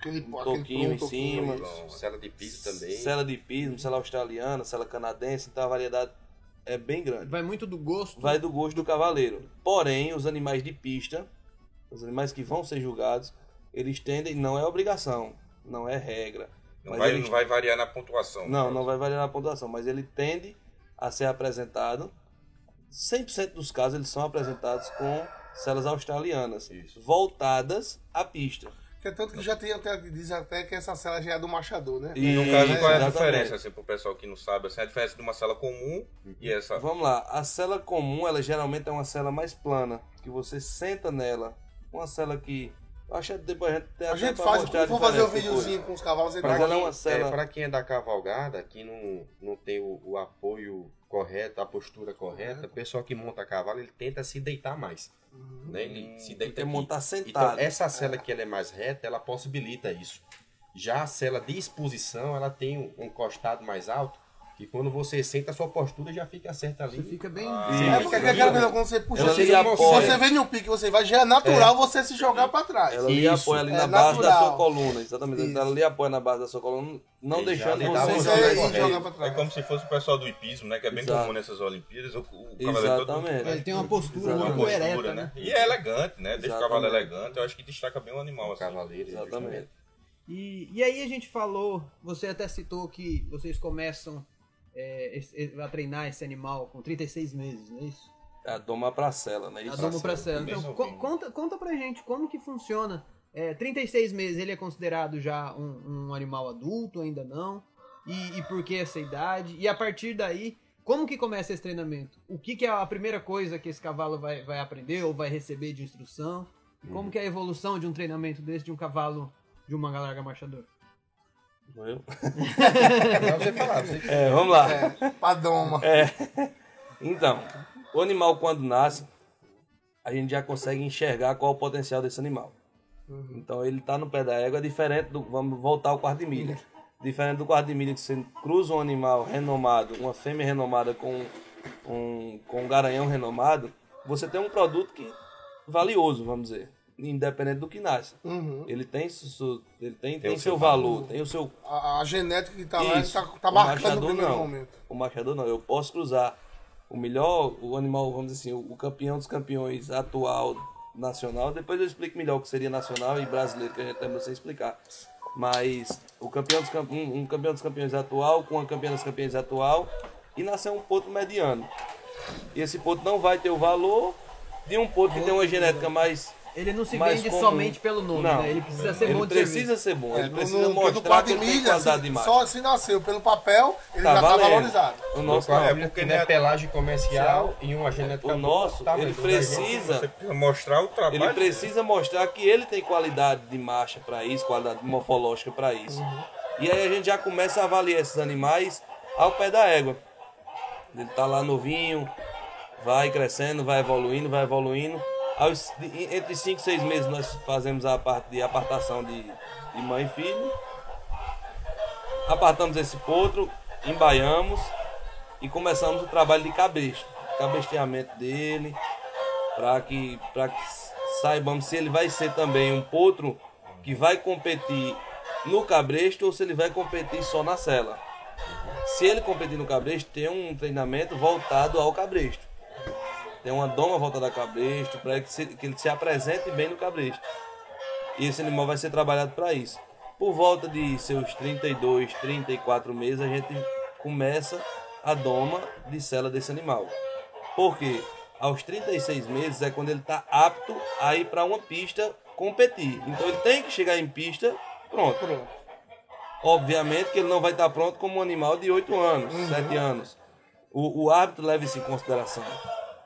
Aquele, Um toquinho em toquinho, cima. isso. Cela de piso também. cela de pismo, cela australiana, cela canadense, então a variedade é bem grande. Vai muito do gosto. vai do gosto do cavaleiro. Porém, os animais de pista, os animais que vão ser julgados, eles tendem, não é obrigação, não é regra. Não mas vai, eles- não vai variar na pontuação. não, não vai variar na pontuação, mas ele tende a ser apresentado. 100% dos casos eles são apresentados com celas australianas, Isso. voltadas à pista. Que é tanto que já tem até, diz até que essa cela já é do machador, né? E no caso, qual é a exatamente. diferença, assim, pro pessoal que não sabe, assim, a diferença de uma cela comum e essa... Vamos lá, a cela comum, ela geralmente é uma cela mais plana, que você senta nela. Uma cela que. Acho que depois a gente tem A até gente pra faz, mostrar a vamos fazer depois. videozinho com os cavalos Mas entrando ela é uma cela. É, para quem é da cavalgada, que não, não tem o, o apoio correto, a postura correta, o pessoal que monta cavalo, ele tenta se deitar mais. Né? Ele se Tem deita que montar aqui. sentado. Então, essa cela que ela é mais reta, ela possibilita isso. Já a cela de exposição, ela tem um, um costado mais alto, que quando você senta, a sua postura já fica certa ali. Você fica bem. Ah. É porque aquela coisa, quando você puxa assim, apoia. você vem no pique, você vai, já é natural você se jogar pra trás. Ela lhe apoia ali é na base da natural. sua coluna, exatamente. Isso. Ela lhe apoia na base da sua coluna, não E deixando dá você uma Você jogar joga pra É trás. como se fosse o pessoal do hipismo, né? Que é bem Exato. comum nessas Olimpíadas. O, o cavaleiro todo Exatamente. Ele tem uma postura muito postura, ereta, né? né? E é elegante, né? Deixa o cavalo elegante, eu acho que destaca bem o animal, O assim. cavaleiro. Exatamente. E, e aí a gente falou, você até citou que vocês começam é, esse- a treinar esse animal com 36 meses, não é isso? É a doma pra cela, né? A Isso. domo pra cela. bem Então, co- conta, conta pra gente como que funciona. É, 36 meses, ele é considerado já um, um animal adulto, ainda não? E, e por que essa idade? E a partir daí, Como que começa esse treinamento? O que, que é a primeira coisa que esse cavalo vai, vai aprender ou vai receber de instrução? Como que é a evolução de um treinamento desse de um cavalo de um manga larga marchador? Eu? Não, você falar, você (laughs) É, vamos lá. É, padoma. Então, o animal quando nasce, a gente já consegue enxergar qual é o potencial desse animal. Então ele tá no pé da égua, é diferente do. Vamos voltar ao quarto de milha. Diferente do quarto de milha que você cruza um animal renomado, uma fêmea renomada com um, com um garanhão renomado, você tem um produto que valioso, vamos dizer. Independente do que nasce. Uhum. Ele tem, su- su- ele tem, Tem tem o seu seu valor, tem o seu A, a genética que tá lá, Isso. tá, tá marcando o não. momento. O machador não. Eu posso cruzar o melhor, o animal, vamos dizer assim, o, o campeão dos campeões atual nacional. Depois eu explico melhor o que seria nacional e brasileiro, que a gente também sei explicar. Mas o campeão dos, um, um campeão dos campeões atual com uma campeã dos campeões atual e nascer um potro mediano. E esse potro não vai ter o valor de um potro que tem uma genética mais Ele não se vende comum. somente pelo nome, Não. né? Ele precisa ser ele bom de precisa ser bom, É, ele no- precisa no- mostrar que de ele tem milha, qualidade de imagem. só se nasceu pelo papel, ele Tá já tá valendo. valorizado. O nosso É não. porque porque né, não é pelagem comercial e uma genética O nosso, tá ele precisa mostrar o trabalho. Ele precisa mostrar que ele tem qualidade de marcha para isso, qualidade morfológica para isso. E aí a gente já começa a avaliar esses animais ao pé da égua. Ele tá lá novinho, vai crescendo, vai evoluindo, vai evoluindo. Aos, entre 5 e 6 meses nós fazemos a parte de apartação de, de mãe e filho. Apartamos esse potro, embaiamos e começamos o trabalho de cabresto. Cabresteamento dele, para que, que saibamos se ele vai ser também um potro que vai competir no cabresto ou se ele vai competir só na cela. Se ele competir no cabresto, tem um treinamento voltado ao cabresto. Tem uma doma voltada ao cabresto, para que, que ele se apresente bem no cabresto. E esse animal vai ser trabalhado para isso. Por volta de seus 32, 34 meses, a gente começa a doma de cela desse animal. Porque aos 36 meses é quando ele está apto a ir para uma pista competir. Então ele tem que chegar em pista pronto. Pronto. Obviamente que ele não vai estar pronto como um animal de 8 anos, 7 anos. O, o árbitro leva isso em consideração.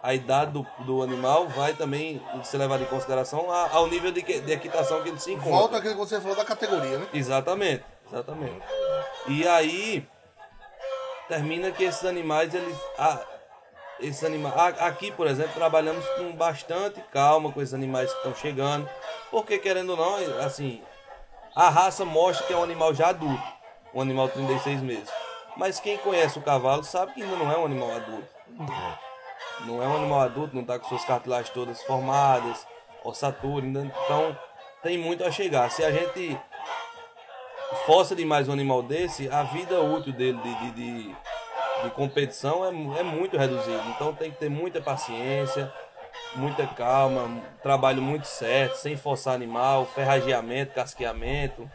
A idade do, do animal vai também ser levada em consideração a- ao nível de, que- de equitação que ele se encontra. Volta aquilo que você falou da categoria, né? Exatamente, exatamente. E aí termina que esses animais eles ah, esses animais a- aqui, por exemplo, trabalhamos com bastante calma com esses animais que estão chegando, porque querendo ou não, assim, a raça mostra que é um animal já adulto, um animal de 36 meses. Mas quem conhece o cavalo sabe que ainda não é um animal adulto. Não é um animal adulto, não está com suas cartilagens todas formadas, ossatura, ainda- então tem muito a chegar. Se a gente força demais um animal desse, a vida útil dele de, de, de, de competição é, é muito reduzida. Então tem que ter muita paciência, muita calma, trabalho muito certo, sem forçar animal, ferrageamento, casqueamento,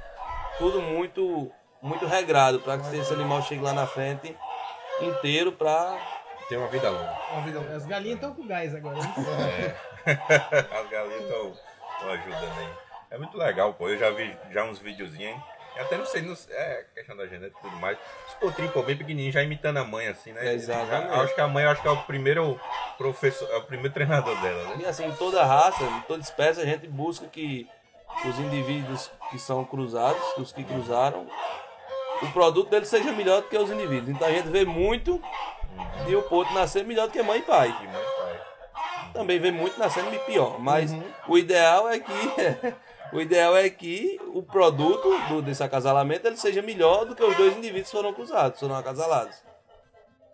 tudo muito muito regrado para que esse animal chegue lá na frente inteiro para Tem uma vida longa. Uma vida As galinhas estão com gás agora. né? (laughs) As galinhas estão ajudando aí. É muito legal, pô. Eu já vi já uns videozinhos, hein? Até não sei, não sei- é questão da genética e tudo mais. Os potrinhos, pô, bem pequenininhos, já imitando a mãe, assim, né? Exatamente. Já- acho que a mãe, acho que é o primeiro professor, é o primeiro treinador dela, né? E assim, em toda raça, em toda espécie, a gente busca que os indivíduos que são cruzados, os que cruzaram, o produto deles seja melhor do que os indivíduos. Então a gente vê muito de o potro nascer melhor do que mãe e pai. E mãe e pai. Também vê muito nascendo pior. Mas o ideal é que. (laughs) O ideal é que o produto do, desse acasalamento ele seja melhor do que os dois indivíduos que foram cruzados, foram acasalados.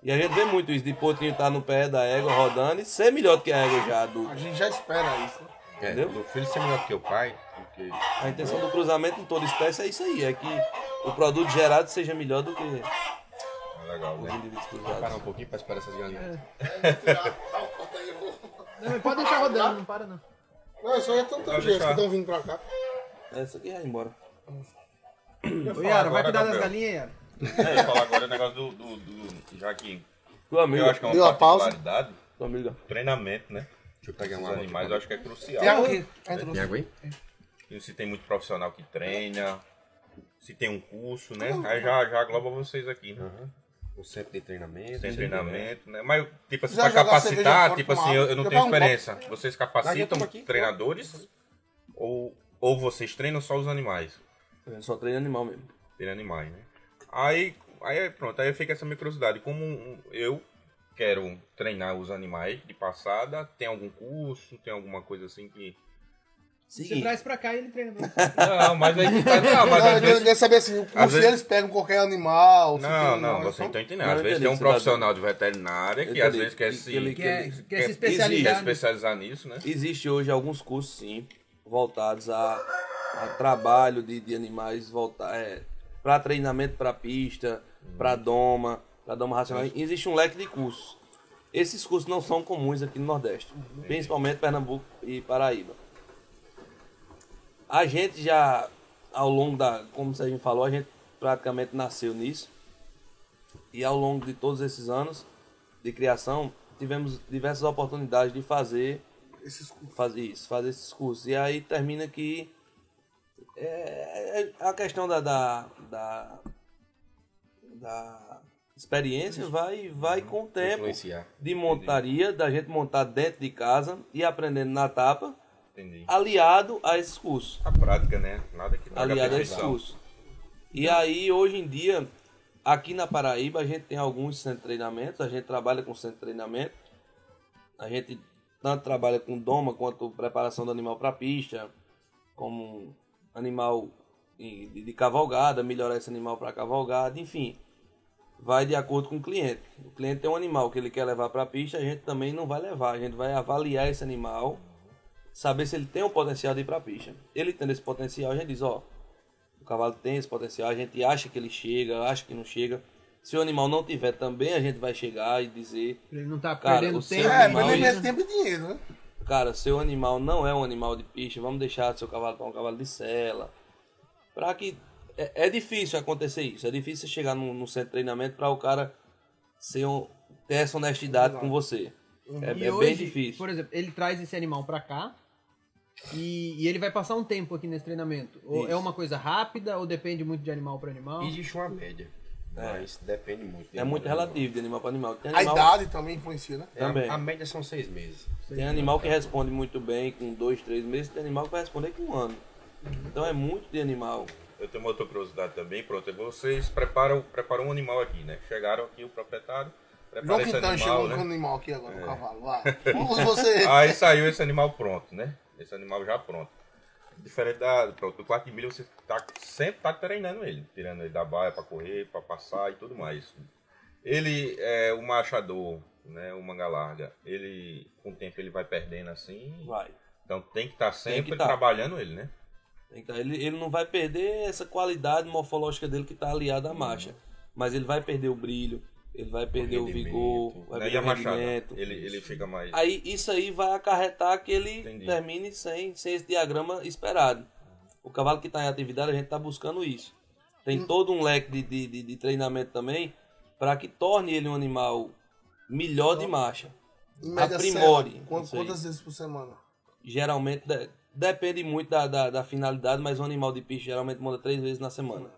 E a gente vê muito isso, de potrinho estar no pé da égua rodando e ser melhor do que a égua já adulta. A gente já espera isso. É, Entendeu? do filho ser melhor que o pai, porque A intenção do cruzamento em toda espécie é isso aí, é que o produto gerado seja melhor do que legal, os né? indivíduos parar um pouquinho pra esperar essas galinhas. (laughs) Não, mas pode deixar rodando, não para não. Não, isso aí é tanta Pode gente que estão vindo pra cá. Essa aqui vai embora. Ô, Yara, vai cuidar das galinhas, Yara? Eu ia falar agora o negócio do, do, do- Já que Tua amiga, eu acho que é Deu uma a pausa? particularidade, tua amiga. treinamento, né? Deixa eu pegar Os uma animais eu acho que é crucial. Tem água trouxe. Tem água aí? E se tem muito profissional que treina, se tem um curso, né? Aí já, já agloba vocês aqui, né? O centro de treinamento. Sem centro de treinamento, né? Mas, tipo assim, pra capacitar, fora tipo assim, eu, eu não Eu tenho pego um experiência. Vocês capacitam aqui. treinadores? Ou, ou vocês treinam só os animais? Eu só treino animal mesmo. Treinam animais, né? Aí, aí pronto, aí fica essa minha curiosidade. Como eu quero treinar os animais de passada, tem algum curso, tem alguma coisa assim que... Você traz pra cá e ele treina. Não, mas aí tá... Não, mas Não, às eu vezes... queria saber assim, o curso vezes- eles pegam qualquer animal. Não, não, você só- não tá entendendo. Às vezes tem um profissional de veterinária que às vezes quer Que- se... Quer, se especializar. quer nisso. especializar nisso, né? Existe hoje alguns cursos, sim, voltados a, a trabalho de, de animais, voltar, é, para treinamento para pista, para doma, para doma racional. Existe um leque de cursos. Esses cursos não são comuns aqui no Nordeste, principalmente Pernambuco e Paraíba. A gente já, ao longo da, como a gente falou, a gente praticamente nasceu nisso. E ao longo de todos esses anos de criação, tivemos diversas oportunidades de fazer Esses cursos. fazer isso, fazer esses cursos. E aí termina que é, é a questão da, da, da, da experiência vai, vai com o tempo de montaria, da gente montar dentro de casa e aprendendo na tapa, Entendi. aliado a esses cursos. A prática, né? Nada que aliado a esses cursos. E aí, hoje em dia, aqui na Paraíba, a gente tem alguns centros de treinamento, a gente trabalha com centro de treinamento, a gente tanto trabalha com doma quanto preparação do animal para pista, como animal de, de cavalgada, melhorar esse animal para cavalgada, enfim. Vai de acordo com o cliente. O cliente tem um animal que ele quer levar para a pista, a gente também não vai levar, a gente vai avaliar esse animal, saber se ele tem o potencial de ir para a pista. Ele tendo esse potencial, a gente diz, ó, o cavalo tem esse potencial, a gente acha que ele chega, acha que não chega. Se o animal não tiver também, a gente vai chegar e dizer, Pra ele não tá Cara, perdendo tempo. É, é tempo e dinheiro, né? cara, seu animal não é um animal de pista, vamos deixar seu cavalo para um cavalo de sela. Para que é, é difícil acontecer isso, é difícil você chegar no, no centro de treinamento para o cara ser um, ter essa honestidade com você. É, E é hoje, bem difícil. Por exemplo, ele traz esse animal pra cá e, e ele vai passar um tempo aqui nesse treinamento. Ou Isso. é uma coisa rápida ou depende muito de animal pra animal? Existe uma média. Mas depende muito. de É muito animal. relativo de animal para animal. Tem A animal, idade também influencia, né? É, a- Também. A, média são seis meses. tem animal que responde muito bem com dois, três meses, tem animal que vai responder com um ano. Então é muito de animal. Eu tenho uma outra curiosidade também, pronto. Vocês preparam, preparam um animal aqui, né? Chegaram aqui, o proprietário João prepara esse Quintana chegou animal, com um né? animal aqui agora, no cavalo. Vai. (laughs) Vamos você. Aí saiu esse animal pronto, né? Esse animal já pronto. Diferente da, pronto, do quarto de milha, você tá, sempre tá treinando ele. Tirando ele da baia pra correr, pra passar e tudo mais. Ele é o machador, né? O manga larga. Ele, com o tempo, ele vai perdendo assim. Vai. Então tem que estar sempre que tá. trabalhando ele, né? Então, ele, ele não vai perder essa qualidade morfológica dele que está aliada à Uhum. marcha. Mas ele vai perder o brilho, ele vai perder o, rendimento, vigor, vai Né? perder a o rendimento. ele, ele fica mais... Aí isso aí vai acarretar que ele Entendi. termine sem, sem esse diagrama esperado. O cavalo que está em atividade, a gente está buscando isso. Tem Hum. todo um leque de, de, de, de treinamento também para que torne ele um animal melhor de marcha. Aprimore cela, quant- isso aí. Quantas vezes por semana? Geralmente, de- depende muito da, da, da finalidade, mas um animal de pista geralmente monta três vezes na semana.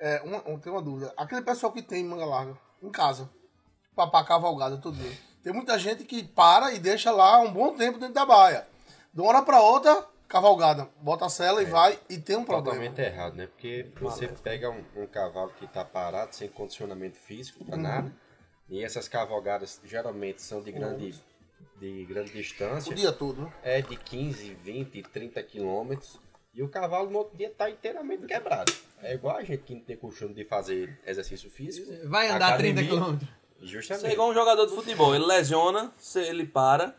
É, uma, um- tem uma dúvida. Aquele pessoal que tem manga larga em casa, papá cavalgada todo dia. Tem muita gente que para e deixa lá um bom tempo dentro da baia. De uma hora pra outra, cavalgada. Bota a cela e vai e tem um problema. Totalmente errado, né? Porque você pega um, um cavalo que está parado, sem condicionamento físico para nada, e essas cavalgadas geralmente são de grande, de grande O distância, dia todo, né? é de 15, 20, 30 quilômetros, e o cavalo no outro dia está inteiramente quebrado. É igual a gente que não tem costume de fazer exercício físico. Vai andar 30 academia, km. Isso Justamente. é igual um jogador de futebol. Ele lesiona, se ele para,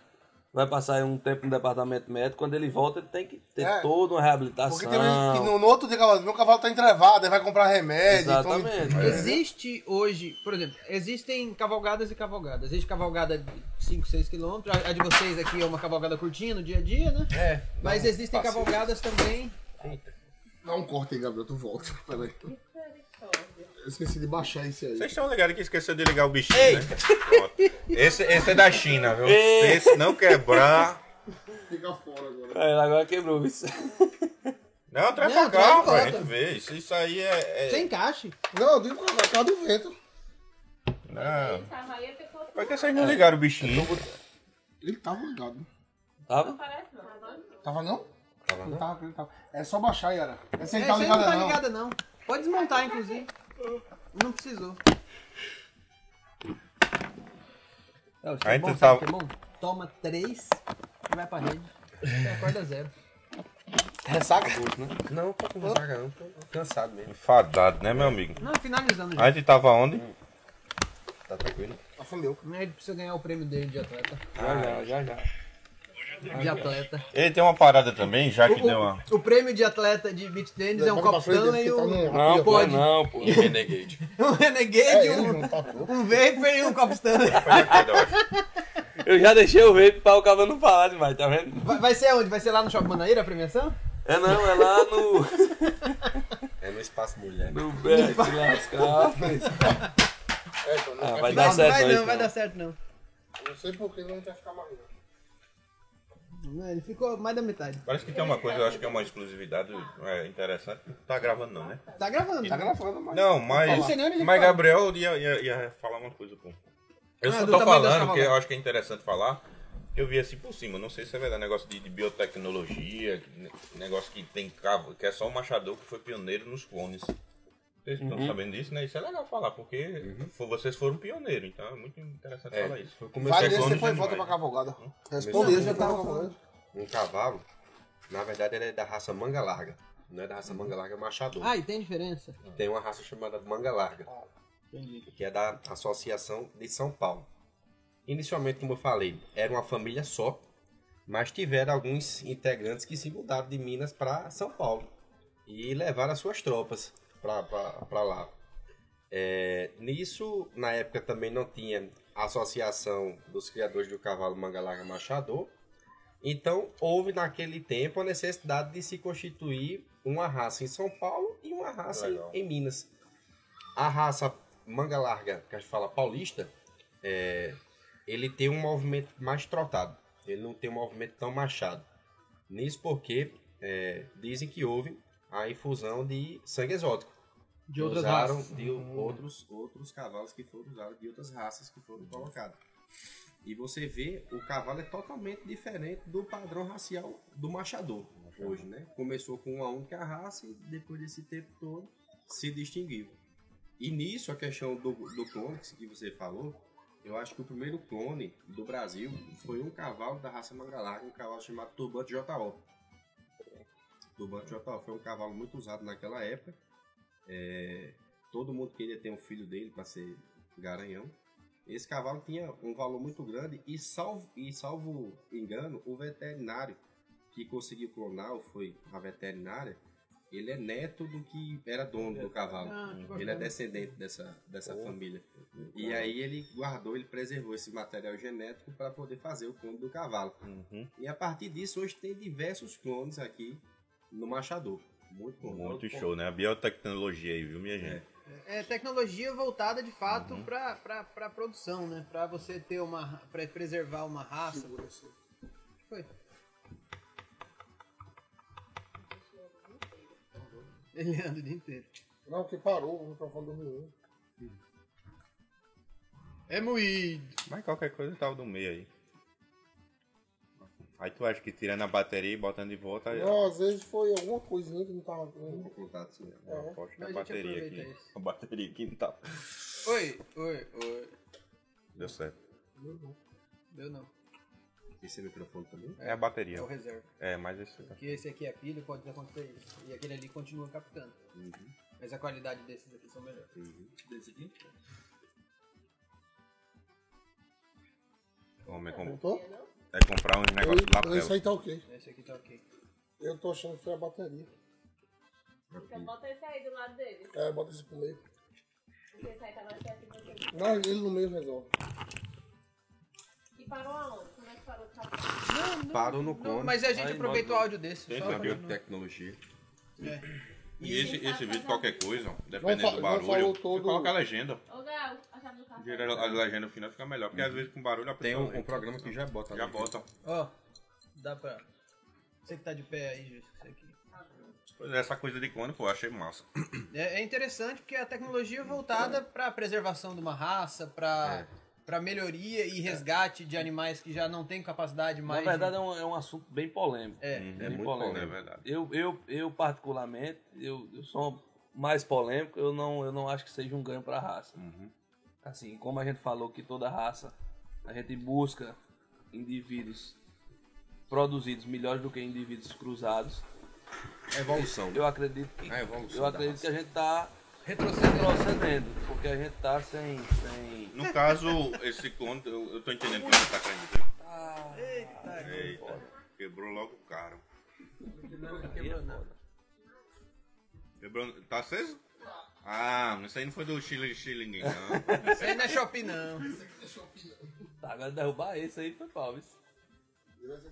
vai passar aí um tempo no departamento médico. Quando ele volta, ele tem que ter É. toda uma reabilitação. Porque tem gente que no, no outro dia, cavalo, meu cavalo tá entrevado, aí vai comprar remédio. toma- Exatamente. Existe hoje, por exemplo, existem cavalgadas e cavalgadas. Existe cavalgada de 5, 6 km. A a de vocês aqui é uma cavalgada curtinha no dia a dia, né? É. Mas existem passeio. cavalgadas também. Dá um corte aí, Gabriel, tu volta. Peraí. Eu esqueci de baixar esse aí. Vocês estão ligados que esqueceu de ligar o bichinho, né? Pronto. Esse, esse é da China, viu? Ei. Se esse não quebrar... Fica fora agora. É, ele agora quebrou isso. Não, traz Não, pra traz cá, pra volta. gente ver. Isso, isso aí é... é- Sem encaixe. Não, eu digo por causa do vento. Não. Aí, Por que vocês não ligaram o bichinho? Ele tava ligado. Tava? Parece não. Tava não? Tava Não não? tava, ele tava. É só baixar, Yara. Essa É, aí tá essa aí não ligada tá não. ligada, não. Pode desmontar, inclusive. Não precisou. É, o seu Aí bom, tu sabe tá- o que é bom? Toma três e vai pra rede. Você acorda zero. Ressaca? Gosto, né? Não, tô com ressaca não, tô cansado mesmo. Enfadado, né, meu amigo? Não, finalizando já. A gente tava onde? Tá tranquilo? Afundeu. Ele precisa ganhar o prêmio dele de atleta. Já, já, já, já. De atleta. Ele tem uma parada também, já que O, deu uma. o- prêmio de atleta de beach tennis é um copo Stanley e tá um, no- Não, pô, Pode. não, pô. Renegade. (laughs) um Renegade, É um, tá um Vapor e um copo Stanley. Eu já deixei o vape pra o cara não falar demais, tá vendo? Vai, vai ser onde? Vai ser lá no Shopping Manaíra a premiação? É não, é lá no. (laughs) É no espaço mulher. No Beck, lascar. É, não Ah, vai dar certo vai não, vai não. dar certo não. Não sei por que não quer ficar mais. Não. Não, Ele ficou mais da metade. Parece que tem uma coisa, eu acho que é uma exclusividade é, interessante. Não tá gravando, não, né? Tá gravando. Tá gravando, mas. Não, mas. Não sei nem onde ele Mas. Gabriel ia, ia, ia falar uma coisa, pô. Eu Ah, só tô falando que eu acho que é interessante falar. Eu vi assim por cima, não sei se é verdade, negócio de, de biotecnologia, negócio que tem cavo, que é só o Machador que foi pioneiro nos clones. Vocês estão sabendo disso, né? Isso é legal falar, porque fo- vocês foram pioneiros, então é muito interessante É, falar isso. foi é desse, clone depois de volta pra cavalgada. Não, Responde isso, já tava falando. um cavalo. Na verdade, ele é da raça manga larga. Não é da raça manga larga machador. Ah, e tem diferença. Tem uma raça chamada manga larga, Entendi. que é da Associação de São Paulo. Inicialmente, como eu falei, era uma família só, mas tiveram alguns integrantes que se mudaram de Minas para São Paulo e levaram as suas tropas para lá. É, nisso, na época também não tinha associação dos criadores do cavalo manga larga machador, então houve naquele tempo a necessidade de se constituir uma raça em São Paulo e uma raça em, Legal. em Minas. A raça manga larga, que a gente fala paulista, é, ele tem um movimento mais trotado. Ele não tem um movimento tão machado. Nisso porque é, dizem que houve a infusão de sangue exótico. De outras usaram raças. de outros, outros cavalos que foram usados, de outras raças que foram colocadas. E você vê, o cavalo é totalmente diferente do padrão racial do machador hoje, né? Começou com uma única raça e depois desse tempo todo se distinguiu. E nisso, a questão do, do clone que você falou, eu acho que o primeiro clone do Brasil foi um cavalo da raça manga larga, um cavalo chamado Turbante JO. Turbante JO foi um cavalo muito usado naquela época. É, todo mundo queria ter um filho dele para ser garanhão. Esse cavalo tinha um valor muito grande e salvo, e salvo engano, o veterinário que conseguiu clonar, ou foi a veterinária, ele é neto do que era dono do cavalo. Ah, ele é descendente dessa, dessa família. E aí ele guardou, ele preservou esse material genético para poder fazer o clone do cavalo. Uhum. E a partir disso, hoje tem diversos clones aqui no Machador. Muito bom. Muito show, né? A biotecnologia aí, viu, minha gente? É tecnologia voltada de fato pra, pra, pra produção, né? Pra você ter uma. pra preservar uma raça. Foi. Ele anda o dia inteiro. Não, que parou, o microfone do menino. É moído. Mas qualquer coisa tava no meio aí. Aí tu acha que tirando a bateria e botando de volta, aí Não, às vezes foi alguma coisinha que não tava. Vou colocar assim, né? eu aposto que a bateria aqui. isso. A bateria aqui não tá. Oi, oi, oi. Deu certo. Deu não. Esse microfone também. É a bateria. É o reserva. É, mas esse. Porque esse aqui é pilha, pode acontecer isso. E aquele ali continua captando. Uhum. Mas a qualidade desses aqui são melhores. Desse aqui? Homem, com... Voltou? É comprar uns negócios de Então, Isso lapela. aí tá ok. Esse aqui tá ok. Eu tô achando que foi a bateria. Então bota esse aí do lado dele. É, bota esse pro meio. Porque esse aí tava certo e você. Não, ele no meio resolve. E parou aonde? Como é que parou o cavalo? Parou no Não, clone. mas a gente Aí, aproveita o áudio desse. Esse Só é pra- biotecnologia. E esse, esse vídeo, qualquer coisa, dependendo do barulho, todo- coloca a legenda. Ô, Gal, a chave do carro. A legenda no final fica melhor. Porque às vezes com barulho a Tem pessoa um, lê. um programa que já bota. Já ali. bota. Ó, dá pra. Você que tá de pé aí, Gilson, você aqui. Pois é, essa coisa de clone, pô, eu achei massa. É, é interessante porque a tecnologia é voltada para preservação de uma raça, para para melhoria e resgate de animais que já não têm capacidade mais. Na verdade, de... é um, é um assunto bem polêmico. É. É bem muito polêmico. polêmico. É verdade. Eu, eu, eu particularmente, eu, eu sou mais polêmico, eu não, eu não acho que seja um ganho para a raça. Assim, como a gente falou que toda raça, a gente busca indivíduos produzidos melhores do que indivíduos cruzados. É evolução. Eu acredito que, A evolução eu acredito que a gente está Retrocedendo. retrocedendo, porque a gente está sem, sem... No caso, esse clone, eu, eu tô entendendo que você tá dizer. Ah, Eita, Eita, quebrou logo o carro. é foda. Quebrou, tá aceso? Ah, isso aí não foi do Chile Chile, não. Isso aí não é shopping, não. Tá, agora derrubar esse aí foi pau, isso.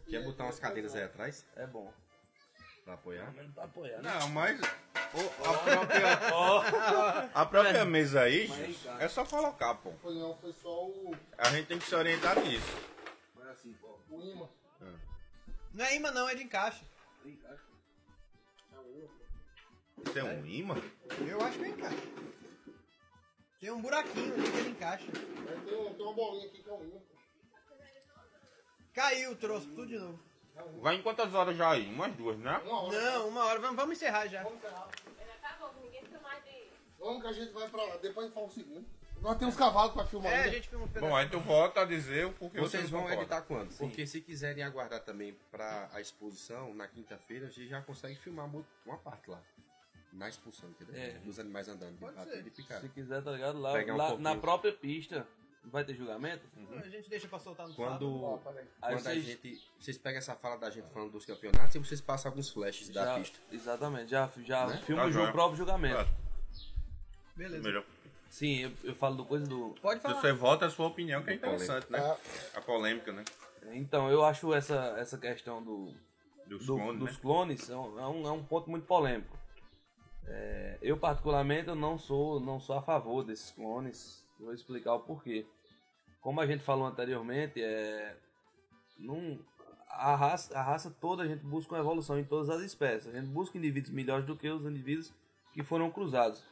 Quer botar umas cadeiras aí atrás É bom. Pra apoiar? Mas não tá apoiando. Não, mas o- a própria, a própria mesa aí, gente, é só colocar, pô. Foi não, foi só o, A gente tem que se orientar nisso. Mas assim, pô. o imã. Não é imã, não, é de encaixe. Isso é um imã? Eu acho que é encaixe. Tem um buraquinho ali que ele encaixa. Tem, tem uma bolinha aqui que é o imã. Caiu, trouxe tudo de novo. Vai em quantas horas já aí? Umas duas, né? Uma hora. Não, uma hora. Vamos, vamos encerrar já. Vamos encerrar. Ele acabou, que ninguém fica mais de. Vamos que a gente vai pra lá. Depois a gente fala o segundo. Nós temos cavalos pra filmar É, a ainda. gente filma um Bom, pedaço. aí tu volta a dizer o porquê Vocês você vão concorda. editar quando? Porque se quiserem aguardar também pra a exposição, na quinta-feira, a gente já consegue filmar uma parte lá. Na expulsão, entendeu? É. Dos animais andando, de Pode ser. de picar. Se quiser, tá ligado? Lá, um lá na própria pista, vai ter julgamento? A gente deixa pra soltar no sábado. Quando. Aí quando a vocês- gente. Vocês pegam essa fala da gente falando dos campeonatos e vocês passam alguns flashes da Já- pista. Exatamente, já, já Né? filma Tá o ju- joia. o próprio julgamento. Tá. Beleza. Melhor. Sim, eu, eu falo do coisa do. Pode Se falar. você vota a sua opinião, que é interessante, né? Ah, A polêmica, né? Então, eu acho essa, essa questão do, Dos do- clones, dos né? clones é um, é um- é um ponto muito polêmico. É, eu, particularmente, eu não sou, não sou a favor desses clones. Vou explicar o porquê. Como a gente falou anteriormente, é, não, a, raça, a raça toda a gente busca uma evolução em todas as espécies. A gente busca indivíduos melhores do que os indivíduos que foram cruzados.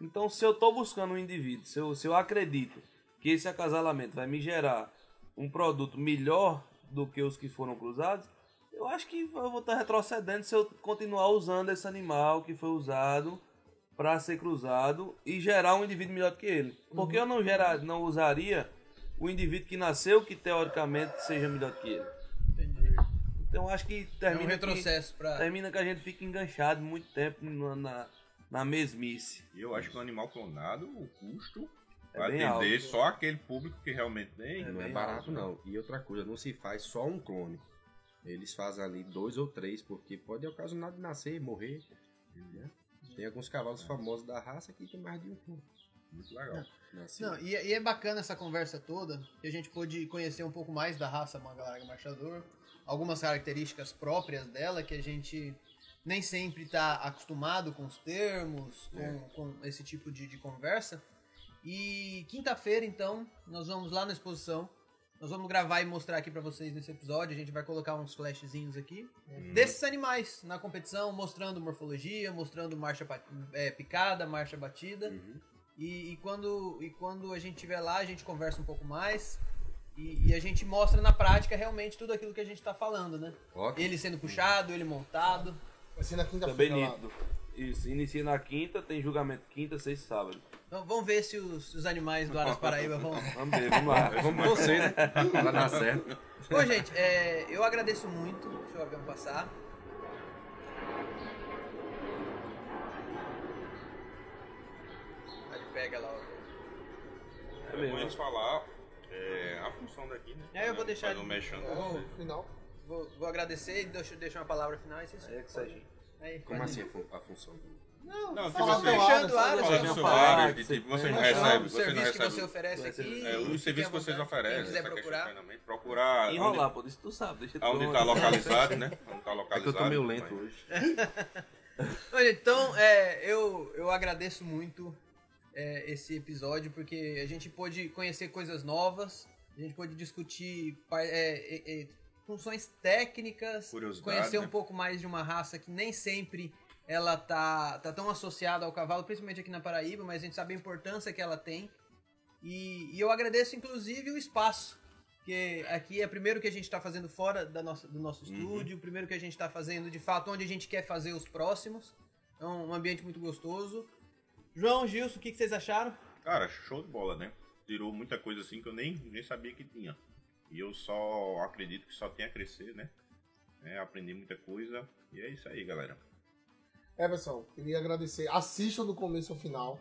Então, se eu estou buscando um indivíduo, se eu, se eu acredito que esse acasalamento vai me gerar um produto melhor do que os que foram cruzados, eu acho que eu vou estar retrocedendo se eu continuar usando esse animal que foi usado para ser cruzado e gerar um indivíduo melhor que ele. Porque eu não, gerar, não usaria o indivíduo que nasceu que teoricamente seja melhor do que ele. Entendi. Então acho que É um termina, retrocesso que, pra. termina que a gente fica enganchado muito tempo na, na, na mesmice. E eu acho que o animal clonado, o custo É vai atender alto. só aquele público que realmente tem. não é barato alto, não. E outra coisa, não se faz só um clone. Eles fazem ali dois ou três, porque pode ocasionar de nascer e morrer. né? Tem alguns cavalos famosos da raça que tem mais de um clone. Muito legal. Não, e, e é bacana essa conversa toda, que a gente pôde conhecer um pouco mais da raça manga larga marchador, algumas características próprias dela que a gente nem sempre está acostumado com os termos, com, com esse tipo de, de conversa. E quinta-feira, então, nós vamos lá na exposição. Nós vamos gravar e mostrar aqui pra vocês nesse episódio. A gente vai colocar uns flashzinhos aqui desses animais na competição, mostrando morfologia, mostrando marcha é, picada, marcha batida. E, e quando, e quando a gente estiver lá, a gente conversa um pouco mais. E, e a gente mostra na prática realmente tudo aquilo que a gente tá falando, né? Ótimo. Ele sendo puxado, ele montado. Vai ser na Também quinta-feira lá. Isso, inicia na quinta, tem julgamento quinta, sexta e sábado. Então vamos ver se os, os animais do Aras Paraíba vão. (laughs) Vamos ver, vamos lá. Vamos você, né? Pra dar certo. Bom, gente, é, eu agradeço muito. Deixa o avião passar. Pega lá. É É mesmo. bom eles falar é, a função daqui, né? É, eu vou deixar um mexendo. Final. vou, vou agradecer e deixo, deixo uma palavra final. Aí vocês É que seja. Aí, Como assim a, fun- a função? Não, Não, que fala você- fechando o Fala Aras. Fala Deixa do eu seu falar, área, que você- tipo, você não Não, recebe, o você não serviço que recebe. você oferece aqui. É, os serviços que vocês oferecem, Quem quiser procurar. procurar onde, Enrolar, pô, isso tu sabe, deixa tu onde tá localizado, né? Onde tá É que localizado. eu tô meio mas- lento hoje. (laughs) Olha, então, é, eu, eu agradeço muito é, esse episódio, porque a gente pôde conhecer coisas novas, a gente pôde discutir é, é, é, funções técnicas, conhecer um né? pouco mais de uma raça que nem sempre ela tá, tá tão associada ao cavalo, principalmente aqui na Paraíba, mas a gente sabe a importância que ela tem. E, e eu agradeço, inclusive, o espaço. Porque aqui é o primeiro que a gente está fazendo fora da nossa, do nosso estúdio, o primeiro que a gente está fazendo, de fato, onde a gente quer fazer os próximos. É um, um ambiente muito gostoso. João, Gilson, o que, que vocês acharam? Cara, show de bola, né? Tirou muita coisa assim que eu nem, nem sabia que tinha. E eu só acredito que só tem a crescer, né? É, aprendi muita coisa. E é isso aí, galera. É, pessoal, queria agradecer. Assistam do começo ao final.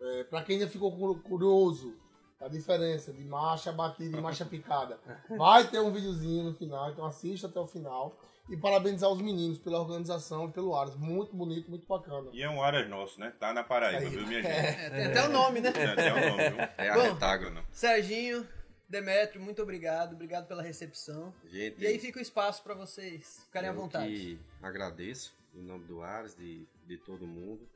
É, pra quem ainda ficou cu- curioso da diferença de marcha batida e marcha (laughs) picada, vai ter um videozinho no final, então assista até o final. E parabenizar os meninos pela organização e pelo Aras. Muito bonito, muito bacana. E é um Aras nosso, né? Tá na Paraíba, Aí. viu, minha gente? É, tem até o nome, né? É, até o nome, viu? (laughs) É a Bom. retágua, não. Serginho, Demetrio, muito obrigado. Obrigado pela recepção. Gente, E aí fica o espaço para vocês ficarem à eu vontade. que agradeço em nome do Ares, de, de todo mundo.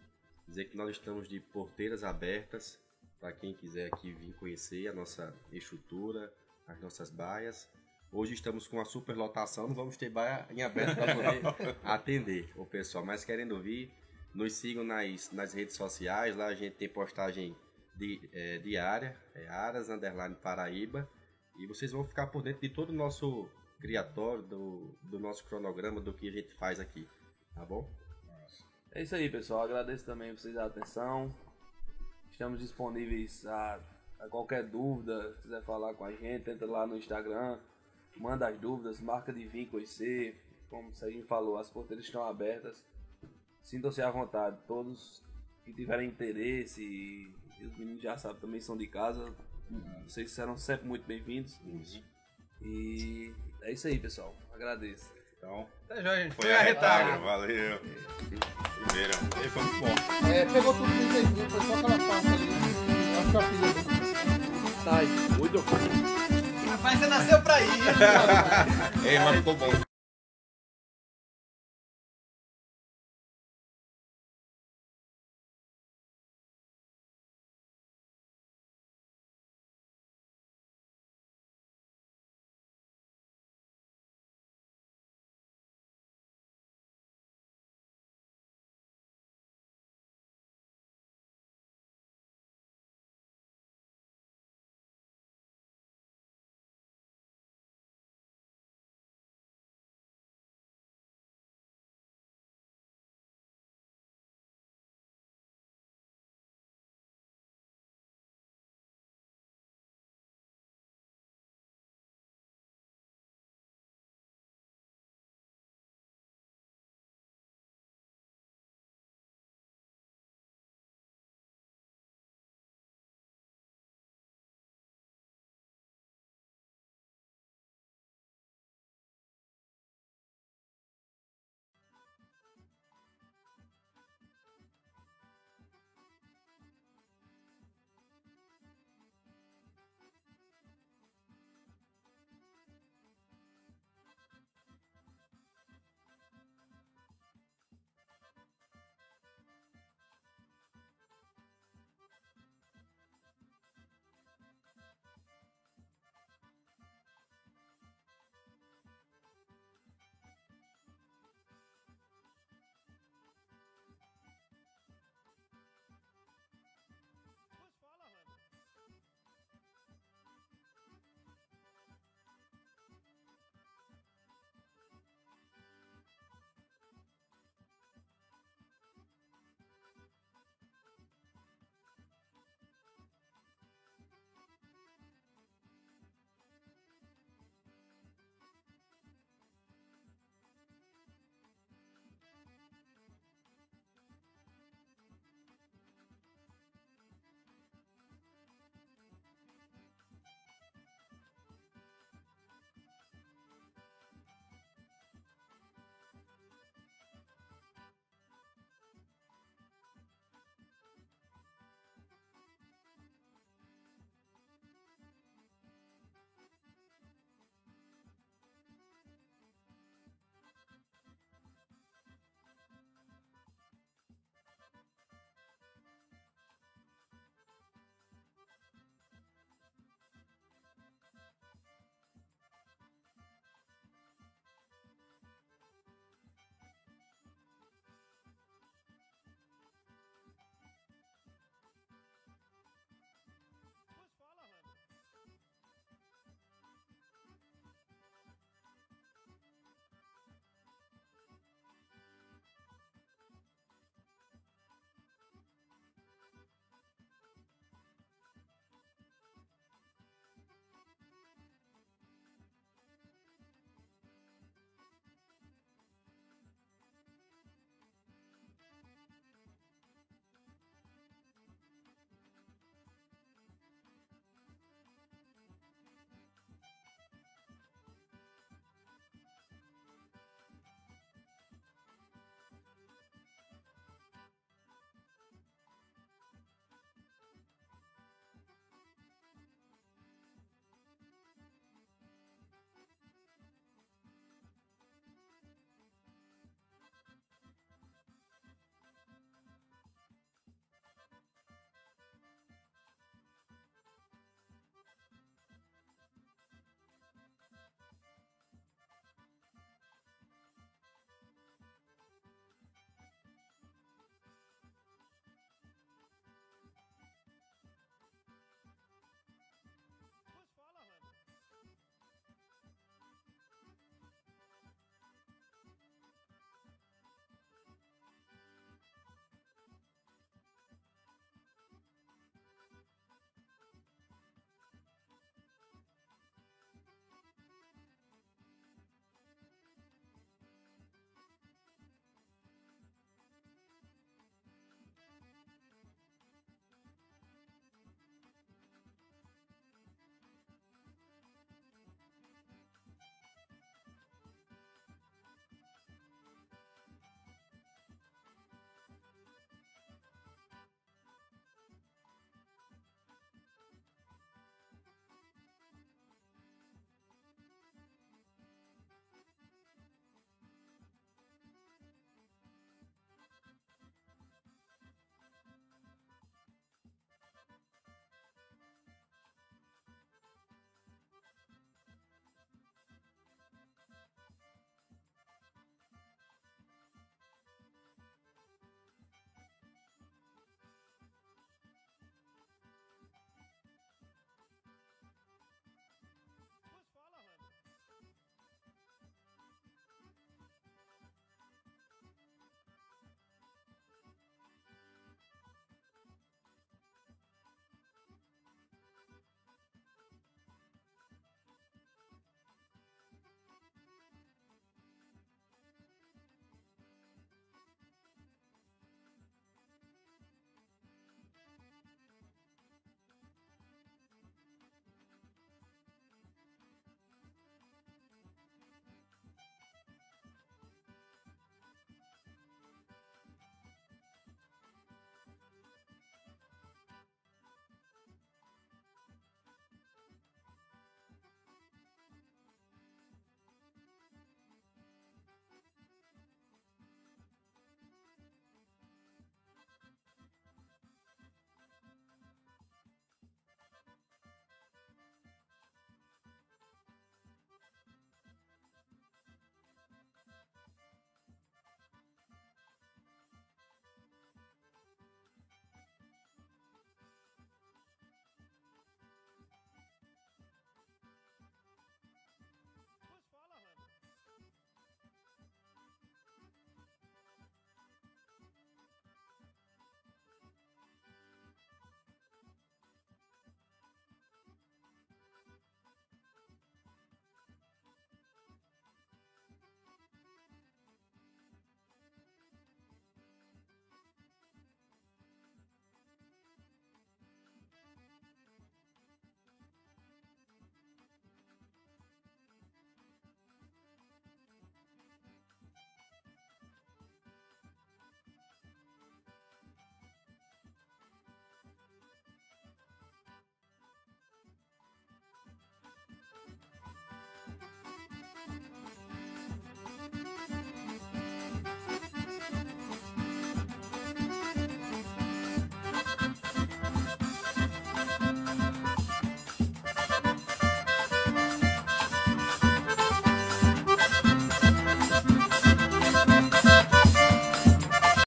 Dizer que nós estamos de porteiras abertas para quem quiser aqui vir conhecer a nossa estrutura, as nossas baias. Hoje estamos com uma superlotação, não vamos ter baia em aberto para poder (laughs) atender o pessoal, mas querendo vir, nos sigam nas, nas redes sociais, lá a gente tem postagem di, é, diária, é Aras Underline Paraíba, e vocês vão ficar por dentro de todo o nosso criatório, do, do nosso cronograma, do que a gente faz aqui, tá bom? É isso aí, pessoal. Agradeço também vocês a atenção. Estamos disponíveis a, a qualquer dúvida. Se quiser falar com a gente, entra lá no Instagram, manda as dúvidas, marca de vir conhecer. Como o Serginho falou, as porteiras estão abertas. Sintam-se à vontade. Todos que tiverem interesse, e, os meninos já sabem, também são de casa. Vocês serão sempre muito bem-vindos. E é isso aí, pessoal. Agradeço. Então, Tá joia, gente. foi a retágua. Valeu. Primeiro. E foi muito bom. É, pegou tudo no inteirinho, foi só aquela parte ali. Acho que eu fiz. Tá, muito Rapaz, você nasceu pra ir. (laughs) Ei, mas ficou bom.